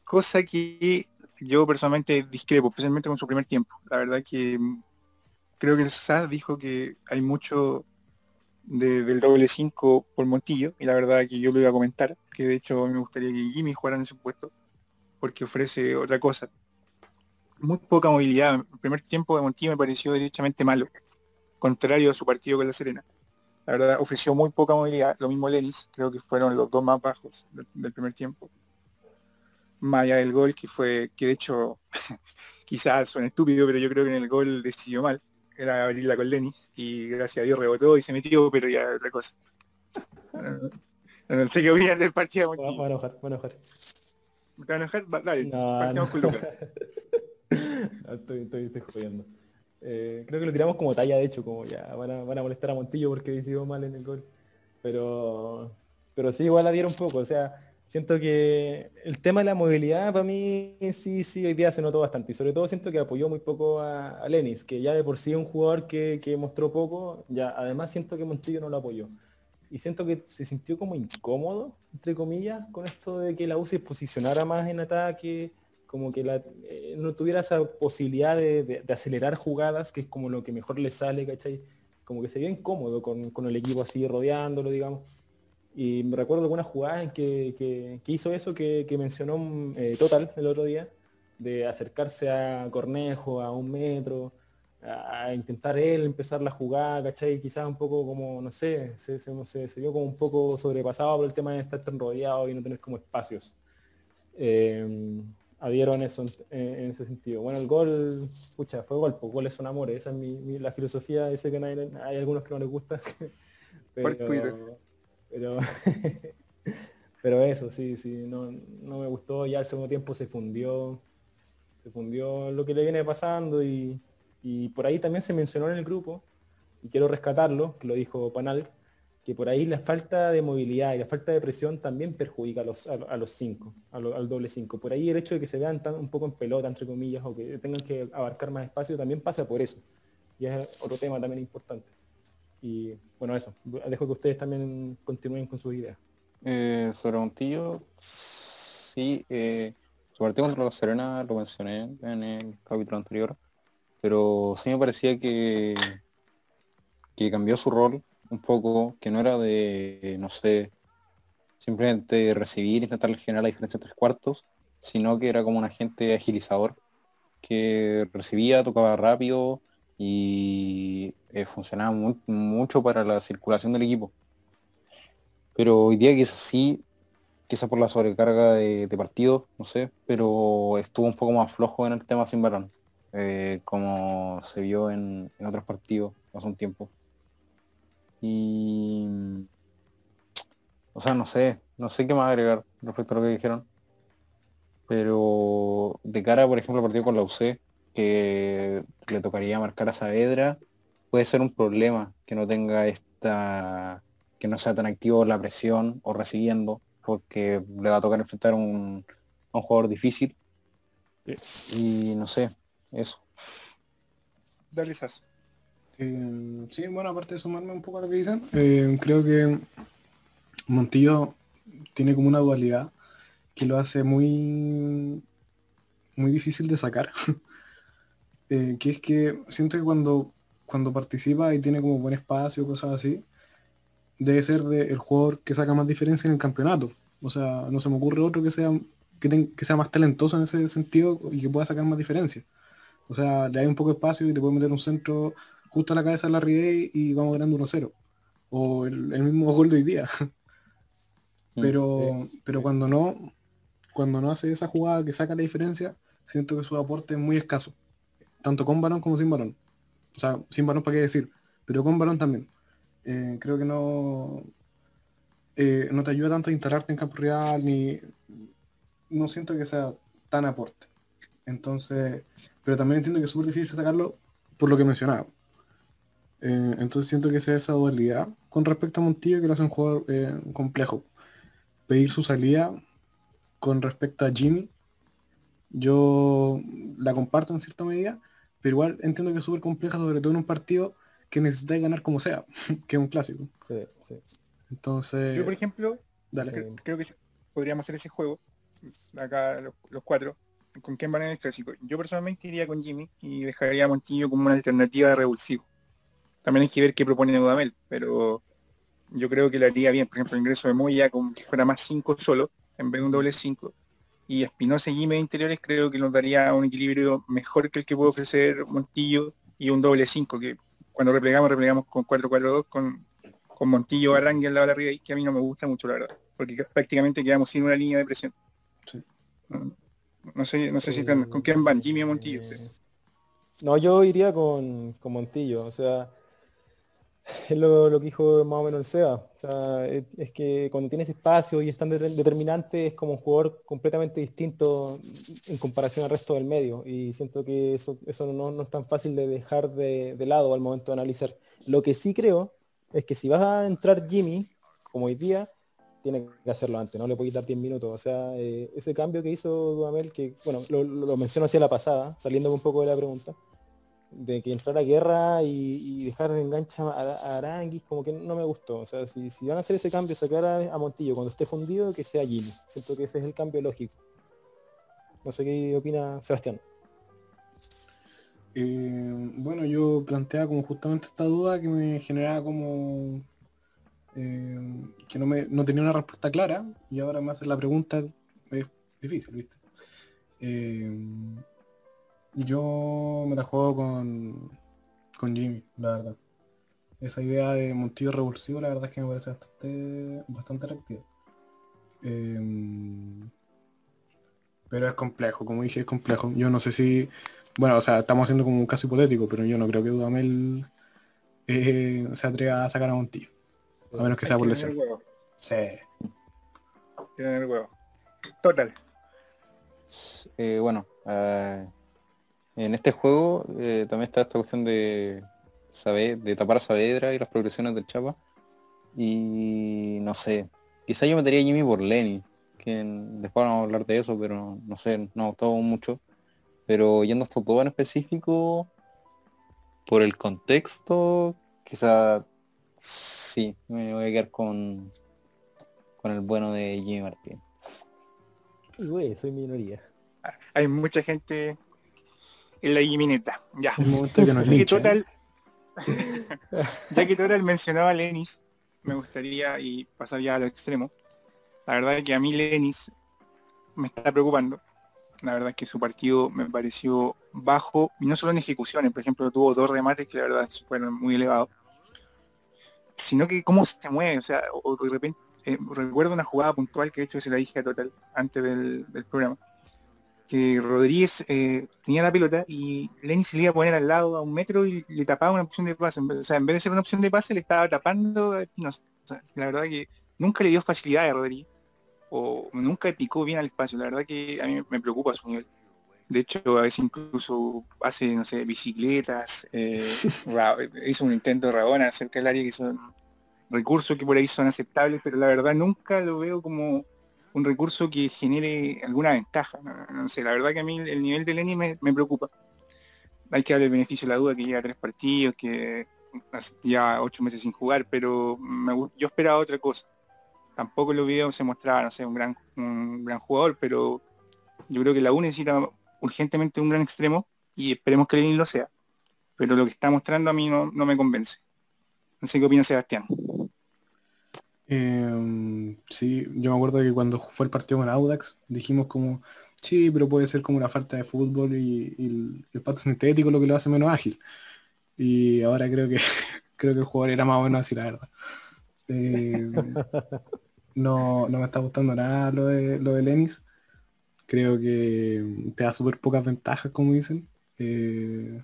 Cosa que yo personalmente discrepo, especialmente con su primer tiempo. La verdad que creo que el SAS dijo que hay mucho de- del doble 5 por Montillo, y la verdad que yo lo iba a comentar, que de hecho me gustaría que Jimmy jugara en ese puesto, porque ofrece otra cosa. Muy poca movilidad. El primer tiempo de Montillo me pareció derechamente malo, contrario a su partido con la Serena. La verdad, ofreció muy poca movilidad, lo mismo Lenis, creo que fueron los dos más bajos del, del primer tiempo. Allá del gol, que fue, que de hecho, quizás suena estúpido, pero yo creo que en el gol decidió mal, era abrirla con Lenis, y gracias a Dios rebotó y se metió, pero ya otra cosa. No sé qué opinan del partido de Voy a Montillo. enojar, voy a enojar. ¿Te vas a enojar? Va- Dale, No, partimos no. con Lucas. No, estoy, estoy, estoy. Eh, creo que lo tiramos como talla, de hecho, como ya van a, van a molestar a Montillo porque decidió mal en el gol. Pero, pero sí, igual la dieron poco. O sea, siento que el tema de la movilidad para mí sí, sí, hoy día se notó bastante. Y sobre todo siento que apoyó muy poco a, a Lenis, que ya de por sí es un jugador que, que mostró poco. Ya, además siento que Montillo no lo apoyó. Y siento que se sintió como incómodo, entre comillas, con esto de que la U se posicionara más en ataque, como que eh, no tuviera esa posibilidad de, de- acelerar jugadas, que es como lo que mejor le sale, ¿cachai? Como que se incómodo con, con el equipo así rodeándolo, digamos. Y me recuerdo algunas jugadas en que, que- hizo eso que, que mencionó eh, Total el otro día, de acercarse a Cornejo a un metro, a, intentar él empezar la jugada, ¿cachai? Quizás un poco como, no sé, se, se, se- vio como un poco sobrepasado por el tema de estar tan rodeado y no tener como espacios. Eh, adhieron eso en, en ese sentido. Bueno, el gol, pucha, fue gol, pues goles son amores, esa es mi, mi- la filosofía, yo sé que nadie- hay algunos que no les gusta, Por Twitter. pero, pero eso, sí, sí, no, no me gustó, ya el segundo tiempo se fundió, se fundió lo que le viene pasando y, y por ahí también se mencionó en el grupo, y quiero rescatarlo, que lo dijo Panal, que por ahí la falta de movilidad y la falta de presión también perjudica a los, a, los cinco, al doble cinco. Por ahí el hecho de que se vean tan, un poco en pelota, entre comillas, o que tengan que abarcar más espacio, también pasa por eso. Y es otro tema también importante. Y bueno, eso. Dejo que ustedes también continúen con sus ideas. Eh, sobre Montillo, sí, eh, su partido contra la Serena lo mencioné en el capítulo anterior, pero sí me parecía que, que cambió su rol un poco, que no era de, no sé, simplemente recibir, intentar generar la diferencia en tres cuartos, sino que era como un agente agilizador que recibía, tocaba rápido y eh, funcionaba mucho para la circulación del equipo. Pero hoy día quizás sí, quizás por la sobrecarga de, partido, no sé, pero estuvo un poco más flojo en el tema sin balón, eh, como se vio en, en otros partidos hace un tiempo. Y... O sea, no sé, no sé qué más agregar respecto a lo que dijeron. Pero de cara, por ejemplo, al partido con la UC, que le tocaría marcar a Saavedra, puede ser un problema que no tenga esta, que no sea tan activo la presión o recibiendo, porque le va a tocar enfrentar un, a un jugador difícil. Y no sé, eso. Dale, Sas. Eh, sí, bueno, aparte de sumarme un poco a lo que dicen, eh, creo que Montillo tiene como una dualidad que lo hace muy muy difícil de sacar. Eh, que es que siento que cuando, cuando participa y tiene como buen espacio, cosas así, debe ser el jugador que saca más diferencia en el campeonato. O sea, no se me ocurre otro que sea, que, sea más talentoso en ese sentido y que pueda sacar más diferencia. O sea, le hay un poco de espacio y te puede meter un centro justo a la cabeza de la Day y vamos ganando 1-0. O el, mismo gol de hoy día. Pero, pero cuando no, cuando no hace esa jugada que saca la diferencia, siento que su aporte es muy escaso. Tanto con balón como sin balón. O sea, sin balón para qué decir, pero con balón también. Eh, creo que no, eh, no te ayuda tanto a instalarte en campo real, ni no siento que sea tan aporte. Entonces, pero también entiendo que es súper difícil sacarlo por lo que mencionaba. Eh, entonces siento que sea esa dualidad con respecto a Montillo que lo hace un jugador eh, complejo. Pedir su salida con respecto a Jimmy, yo la comparto en cierta medida, pero igual entiendo que es súper compleja, sobre todo en un partido que necesitáis ganar como sea, que es un clásico. Entonces. Yo, por ejemplo, creo, que podríamos hacer ese juego, acá los, cuatro, con quién van en el clásico. Yo personalmente iría con Jimmy y dejaría a Montillo como una alternativa de revulsivo. También hay que ver qué propone Dudamel, pero yo creo que le haría bien, por ejemplo, el ingreso de Moya como que fuera más 5 solo, en vez de un doble 5. Y Espinosa y Jimmy interiores creo que nos daría un equilibrio mejor que el que puede ofrecer Montillo y un doble 5, que cuando replegamos, replegamos con 4-4-2 con, con Montillo Arrangue al lado de arriba, y que a mí no me gusta mucho, la verdad, porque prácticamente quedamos sin una línea de presión. No, sé, no sé si están, con quién van, Jimmy o Montillo. Eh, no, yo iría con, con Montillo, o sea, es lo, que dijo más o menos el SEA. O sea, es, que cuando tienes espacio y es tan determinante, es como un jugador completamente distinto en comparación al resto del medio. Y siento que eso, eso no, es tan fácil de dejar de, lado al momento de analizar. Lo que sí creo es que si vas a entrar Jimmy, como hoy día, tiene que hacerlo antes, no le puedes dar 10 minutos. O sea, eh, ese cambio que hizo Dudamel, que bueno, lo, lo menciono hacia la pasada, saliendo un poco de la pregunta, de que entrar a guerra y, dejar de engancha a, Aranguis, como que no me gustó. O sea, si, van a hacer ese cambio, sacar a, Montillo cuando esté fundido, que sea Jimmy. Siento que ese es el cambio lógico. No sé qué opina Sebastián. Eh, bueno, yo planteaba como justamente esta duda que me generaba como eh, que no, me, no tenía una respuesta clara y ahora me hace la pregunta es difícil, ¿viste? Eh, yo me la juego con, con Jimmy, la verdad. Esa idea de Montillo revulsivo, la verdad es que me parece bastante, bastante atractiva. Em, pero es complejo, como dije, es complejo. Yo no sé si, bueno, o sea, estamos haciendo como un caso hipotético, pero yo no creo que Dudamel eh, se atreva a sacar a Montillo. A menos que sea por lesión. Sí. el huevo. Total. Eh, bueno, uh en este juego eh, también está esta cuestión de, saber, de tapar a Saavedra y las progresiones del Chapa. Y no sé, quizá yo metería a Jimmy por Lenny, que después vamos a hablar de eso, pero no sé, no gustó mucho. Pero yendo hasta todo en específico, por el contexto, quizá sí, me voy a quedar con, con el bueno de Jimmy Martín. Güey, soy minoría. Hay mucha gente en la Jimineta. Ya. Que Ya que total, ya que total mencionaba a Lenis, me gustaría y pasar ya a lo extremo. La verdad es que a mí Lenis me está preocupando. La verdad es que su partido me pareció bajo, y no solo en ejecuciones, por ejemplo, tuvo dos remates que la verdad fueron muy elevados, sino que cómo se mueve, o sea, o de repente, eh, recuerdo una jugada puntual que de hecho se la dije a Total antes del, del programa, Rodríguez eh, tenía la pelota y Lenny se le iba a poner al lado a un metro y le tapaba una opción de pase. O sea, en vez de ser una opción de pase, le estaba tapando sea, la verdad que nunca le dio facilidad a Rodríguez. O nunca picó bien al espacio. La verdad que a mí me preocupa su nivel. De hecho, a veces incluso hace, no sé, bicicletas. eh, hizo un intento de Rabona cerca del área que son recursos que por ahí son aceptables, pero la verdad nunca lo veo como un recurso que genere alguna ventaja. No, sé, la verdad que a mí el nivel de Lenny me, preocupa. Hay que darle el beneficio de la duda que lleva tres partidos, que ya ocho meses sin jugar, pero yo esperaba otra cosa. Tampoco en los videos se mostraba, no sé, un gran, un gran jugador, pero yo creo que la U necesita urgentemente un gran extremo y esperemos que Lenny lo sea. Pero lo que está mostrando a mí no, no me convence. No sé qué opina Sebastián. Eh, sí, yo me acuerdo que cuando fue el partido con Audax dijimos como, sí, pero puede ser como una falta de fútbol y, y el, el pato sintético lo que lo hace menos ágil. Y ahora creo que creo que el jugador era más o menos así, la verdad. Eh, no, no me está gustando nada lo de, lo de Lenis. Creo que te da súper pocas ventajas, como dicen. Eh,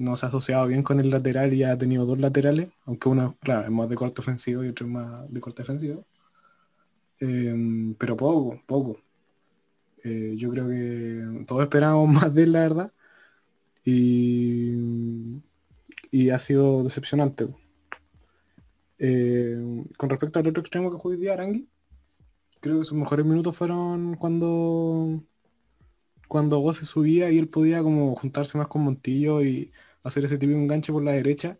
no se ha asociado bien con el lateral y ha tenido dos laterales, aunque uno, claro, es más de corte ofensivo y otro es más de corte defensivo. Eh, pero poco, poco. Eh, yo creo que todos esperábamos más de él, la verdad. Y, y ha sido decepcionante. Eh, con respecto al otro extremo que jugó hoy día, Arangui, creo que sus mejores minutos fueron cuando cuando Go se subía y él podía como juntarse más con Montillo y hacer ese típico enganche por la derecha,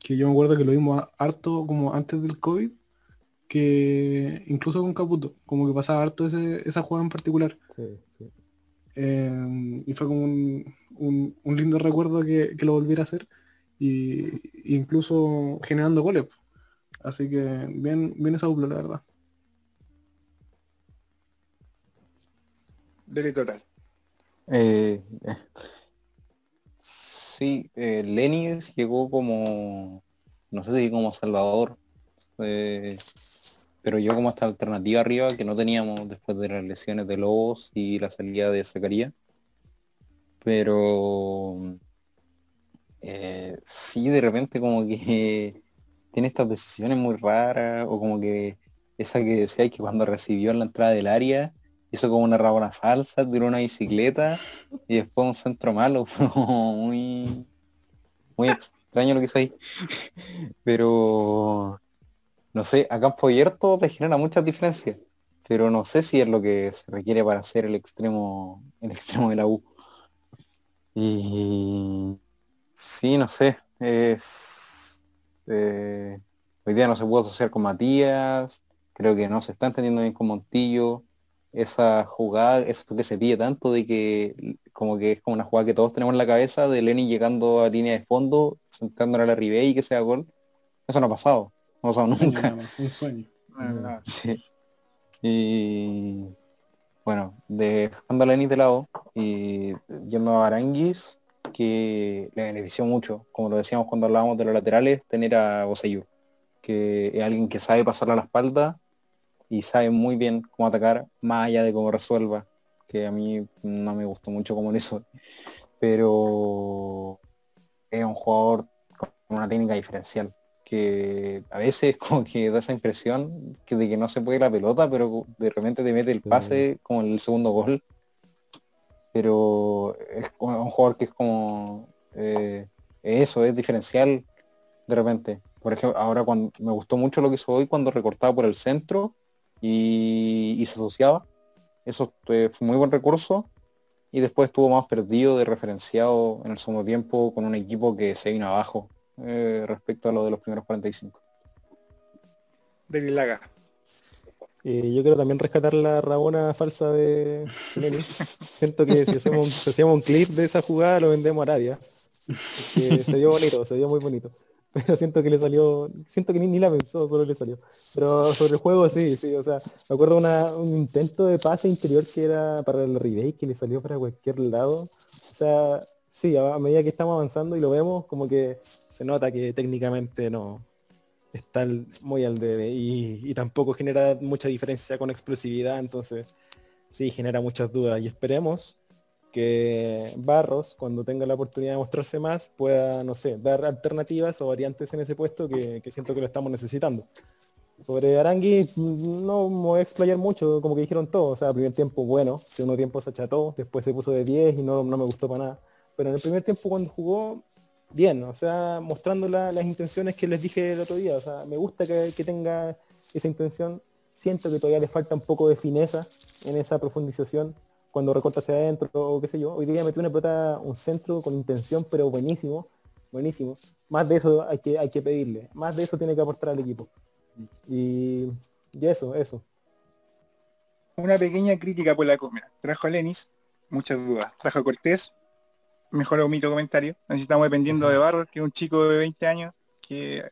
que yo me acuerdo que lo vimos harto como antes del COVID, que incluso con Caputo, como que pasaba harto ese- esa jugada en particular. Sí, sí. Eh, y fue como un, un- un lindo recuerdo que, que lo volviera a hacer, y, incluso generando goles. Así que bien, bien esa dupla, la verdad. Dele total. Eh, eh, sí, eh, llegó como, no sé si como Salvador, eh, pero yo como esta alternativa arriba que no teníamos después de las lesiones de Lobos y la salida de Zacarías. Pero eh, sí, de repente como que tiene estas decisiones muy raras, o como que esa que decía que cuando recibió en la entrada del área, hizo como una rabona falsa, tiró una bicicleta y después un centro malo, muy, muy extraño lo que hizo ahí. Pero no sé, a campo abierto te genera muchas diferencias, pero no sé si es lo que se requiere para hacer el extremo, el extremo de la U. Y sí, no sé, es eh, hoy día no se pudo asociar con Matías, creo que no se está entendiendo bien con Montillo, esa jugada, eso que se pide tanto de que como que es como una jugada que todos tenemos en la cabeza de Lenny llegando a línea de fondo, sentándole a la y que sea gol. Eso no ha pasado, no ha pasado nunca. un sueño. Sí. Y bueno, dejando a Lenny de lado y yendo a Aranguis, que le benefició mucho, como lo decíamos cuando hablábamos de los laterales, tener a Boseyur, que es alguien que sabe pasarle a la espalda y sabe muy bien cómo atacar, más allá de cómo resuelva, que a mí no me gustó mucho como lo hizo, pero es un jugador con una técnica diferencial que a veces como que da esa impresión que de que no se puede la pelota, pero de repente te mete el Sí. pase como en el segundo gol. Pero es como un jugador que es como eh, eso, es diferencial de repente. por ejemplo, ahora cuando me gustó mucho lo que hizo hoy cuando recortaba por el centro y, se asociaba. Eso fue muy buen recurso. Y después estuvo más perdido de referenciado en el segundo tiempo con un equipo que se vino abajo eh, respecto a lo de los primeros 45. De Laga. Eh, yo quiero también rescatar la rabona falsa de Lenny. Siento que si hacemos, un clip de esa jugada lo vendemos a Arabia. se dio bonito, se dio muy bonito. Pero siento que le salió, siento que ni, la pensó, solo le salió. Pero sobre el juego sí, sí, o sea, me acuerdo una, un intento de pase interior que era para el Ribey que le salió para cualquier lado. O sea, sí, a medida que estamos avanzando y lo vemos, como que se nota que técnicamente no, está muy al debe y, tampoco genera mucha diferencia con explosividad, entonces sí genera muchas dudas y esperemos que Barros, cuando tenga la oportunidad de mostrarse más, pueda, no sé, dar alternativas o variantes en ese puesto que, siento que lo estamos necesitando. Sobre Arangui no me voy a explayar mucho, como que dijeron todos, o sea, primer tiempo bueno, segundo tiempo se acható, después se puso de 10 y no, no me gustó para nada. Pero en el primer tiempo cuando jugó, bien, o sea, mostrando las intenciones que les dije el otro día. O sea, me gusta que, tenga esa intención. Siento que todavía le falta un poco de fineza en esa profundización cuando recorta hacia adentro o qué sé yo. Hoy día metió una pelota, un centro con intención, pero buenísimo, buenísimo. Más de eso hay que, hay que pedirle. Más de eso tiene que aportar al equipo. Y, y eso, eso. Una pequeña crítica por la comida. Trajo a Lenis, muchas dudas. Trajo a Cortés, mejor omito comentario. Así estamos dependiendo de Barro, que es un chico de 20 años que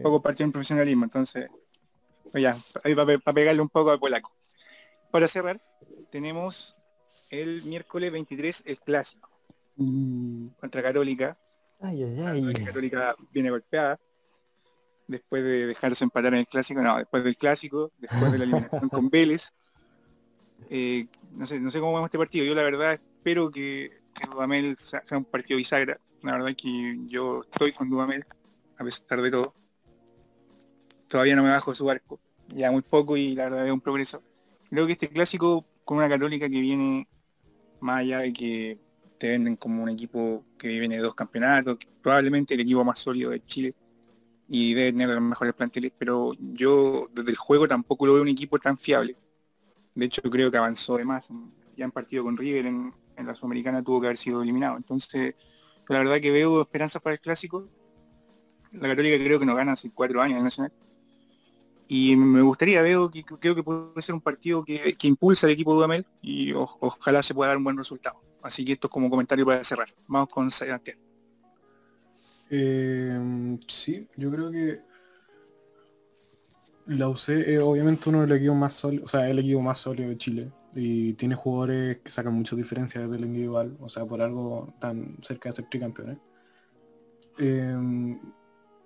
poco partió en profesionalismo. Entonces, pues ya, ahí para, pegarle un poco a Polaco. Para cerrar, tenemos el miércoles 23 el clásico mm. contra Católica. Ay, Católica viene golpeada después de dejarse empatar en el clásico, no, después del clásico, después de la eliminación con Vélez. Eh, no sé, no sé cómo vamos este partido. Yo la verdad espero que que Dudamel sea, un partido bisagra. La verdad es que yo estoy con Dudamel, a pesar de todo. Todavía no me bajo su barco. Ya muy poco y la verdad es un progreso. Creo que este clásico con una católica que viene más allá de que te venden como un equipo que viene de dos campeonatos, probablemente el equipo más sólido de Chile y debe tener los mejores planteles, pero yo desde el juego tampoco lo veo un equipo tan fiable. De hecho creo que avanzó de más, ya en partido con River en, en la Sudamericana tuvo que haber sido eliminado. Entonces, la verdad que veo esperanzas para el clásico. La Católica creo que nos gana hace cuatro años en Nacional. Y me gustaría, veo que creo que puede ser un partido que, impulsa al equipo de Dudamel y ojalá se pueda dar un buen resultado. Así que esto es como comentario para cerrar. Vamos con Sebastián. Eh, sí, yo creo que la UC es obviamente uno de los equipos más sólidos, o sea, el equipo más sólido de Chile y tiene jugadores que sacan muchas diferencias del individual, o sea, por algo tan cerca de ser tricampeones. Em,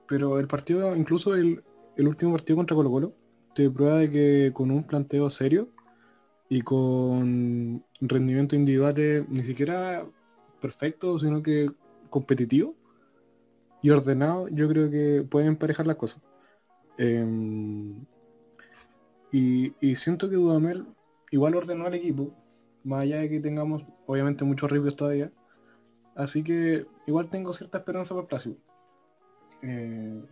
pero el partido, incluso el, último partido contra Colo Colo, te prueba de que con un planteo serio y con rendimiento individual ni siquiera perfecto, sino que competitivo y ordenado, yo creo que pueden emparejar las cosas. Em, y, siento que Dudamel igual ordenó al equipo, más allá de que tengamos obviamente muchos reviews todavía. Así que igual tengo cierta esperanza Clásico. Eh,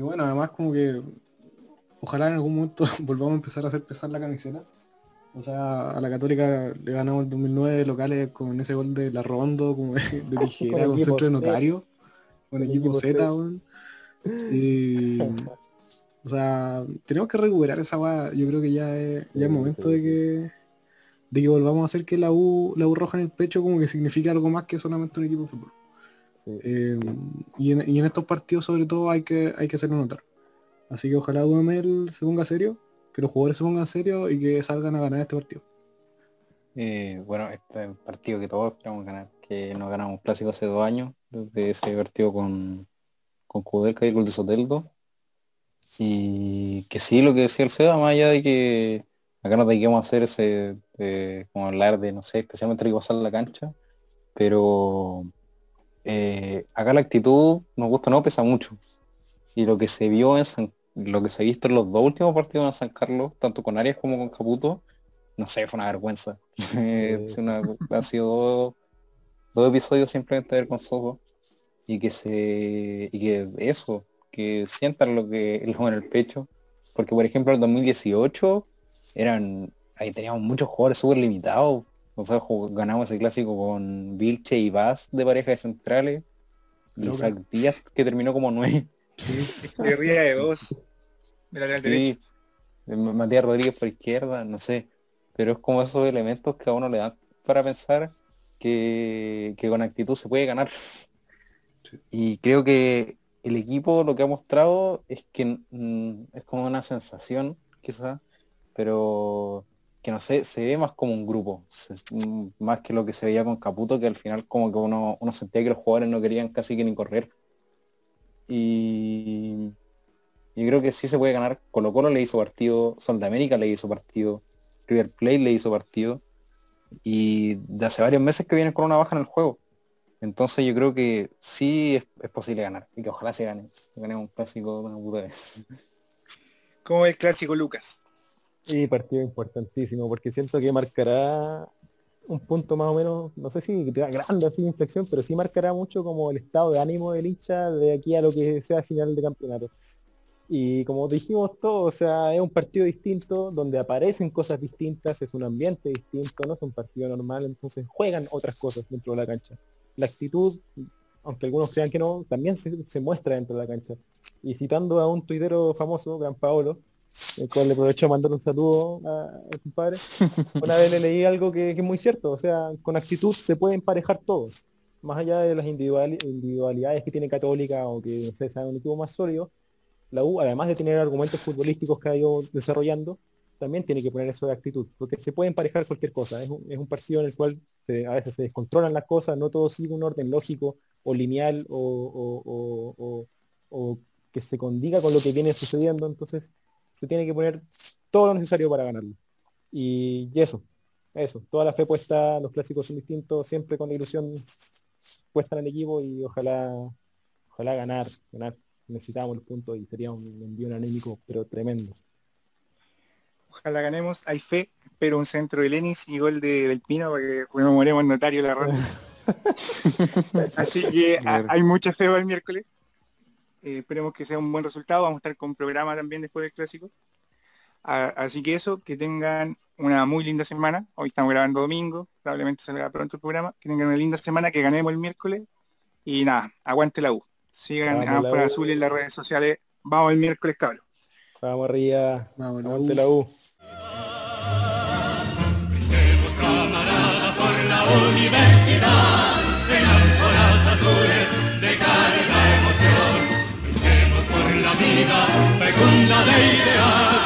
y bueno, además como que ojalá en algún momento volvamos a empezar a hacer pesar la camiseta. O sea, a la Católica le ganamos el 2009 locales con ese gol de la Rondo, como de, tijera, con, centro de notario, con, el equipo Z, Y, O sea, tenemos que recuperar esa va. Yo creo que ya es, ya es momento de que de que volvamos a hacer que la U, la U roja en el pecho como que significa algo más que solamente un equipo de fútbol. Eh, y, en, estos partidos sobre todo hay que, hay que hacerlo notar. Así que ojalá Dudamel se ponga serio, que los jugadores se pongan serio y que salgan a ganar este partido. Eh, bueno, este partido que todos esperamos ganar, que nos ganamos clásico hace dos años, desde ese partido con, con Kudelka y gol de Soteldo. Y que sí, lo que decía el Seba, más allá de que acá no que a hacer ese, como hablar de, no sé, especialmente que pasar la cancha, pero eh, acá la actitud, nos gusta no, pesa mucho. Y lo que se vio en lo que se ha visto en los dos últimos partidos en San Carlos, tanto con Arias como con Caputo, no sé, fue una vergüenza. ha sido dos, episodios simplemente con vergonzosos. y que se y que eso, que sientan lo que el en el pecho. Porque por ejemplo en 2018 eran ahí teníamos muchos jugadores súper limitados. Nosotros ganamos el clásico con Vilche y Vaz de pareja de centrales. Y Isaac Díaz que terminó como nueve. De ría de dos. De Matías Rodríguez por izquierda, no sé. Pero es como esos elementos que a uno le dan para pensar que, con actitud se puede ganar. Y creo que el equipo lo que ha mostrado es que mm, es como una sensación, quizás, pero que no sé, se ve más como un grupo, más que lo que se veía con Caputo, que al final como que uno, uno sentía que los jugadores no querían casi que ni correr. Y yo creo que sí se puede ganar. Colo Colo le hizo partido, Sol de América le hizo partido, River Plate le hizo partido. Y de hace varios meses que vienen con una baja en el juego. Entonces yo creo que sí es, posible ganar y que ojalá se gane. Ganemos un clásico una puta vez. ¿Cómo es clásico Lucas? Sí, partido importantísimo, porque siento que marcará un punto más o menos, no sé si grande así de inflexión, pero sí marcará mucho como el estado de ánimo del hincha de aquí a lo que sea final de campeonato. Y como dijimos todos, o sea, es un partido distinto, donde aparecen cosas distintas, es un ambiente distinto, no es un partido normal, entonces juegan otras cosas dentro de la cancha. La actitud, aunque algunos crean que no, también se, muestra dentro de la cancha. Y citando a un tuitero famoso, Gran Paolo, el cual le aprovecho a mandar un saludo a, tu padre, una vez le leí algo que, es muy cierto, o sea, con actitud se puede emparejar todos, más allá de las individualidades que tiene Católica o que ustedes sea un equipo más sólido, la U, además de tener argumentos futbolísticos que ha ido desarrollando, también tiene que poner eso de actitud, porque se puede emparejar cualquier cosa. Es un, partido en el cual a veces se descontrolan las cosas, no todo sigue un orden lógico o lineal o, que se condiga con lo que viene sucediendo, entonces se tiene que poner todo lo necesario para ganarlo. Y, eso, eso, toda la fe puesta, los clásicos son distintos, siempre con la ilusión puesta en el equipo y ojalá, ojalá ganar, ganar necesitábamos los puntos y sería un envío anémico, pero tremendo. Ojalá ganemos, hay fe, pero un centro de Lenis y gol de, del Pino para que conmemoremos el notario la ronda. Así que hay mucha fe el miércoles. Eh, esperemos que sea un buen resultado. Vamos a estar con programa también después del clásico. así que eso, que tengan una muy linda semana. Hoy estamos grabando domingo, probablemente salga pronto el programa. Que tengan una linda semana, que ganemos el miércoles. Y nada, aguante la U. Sigan a por Azul en las redes sociales. Vamos el miércoles, cabrón. Vamos arriba. Vamos, Aguante la U. por la universidad, vida fecunda de ideal.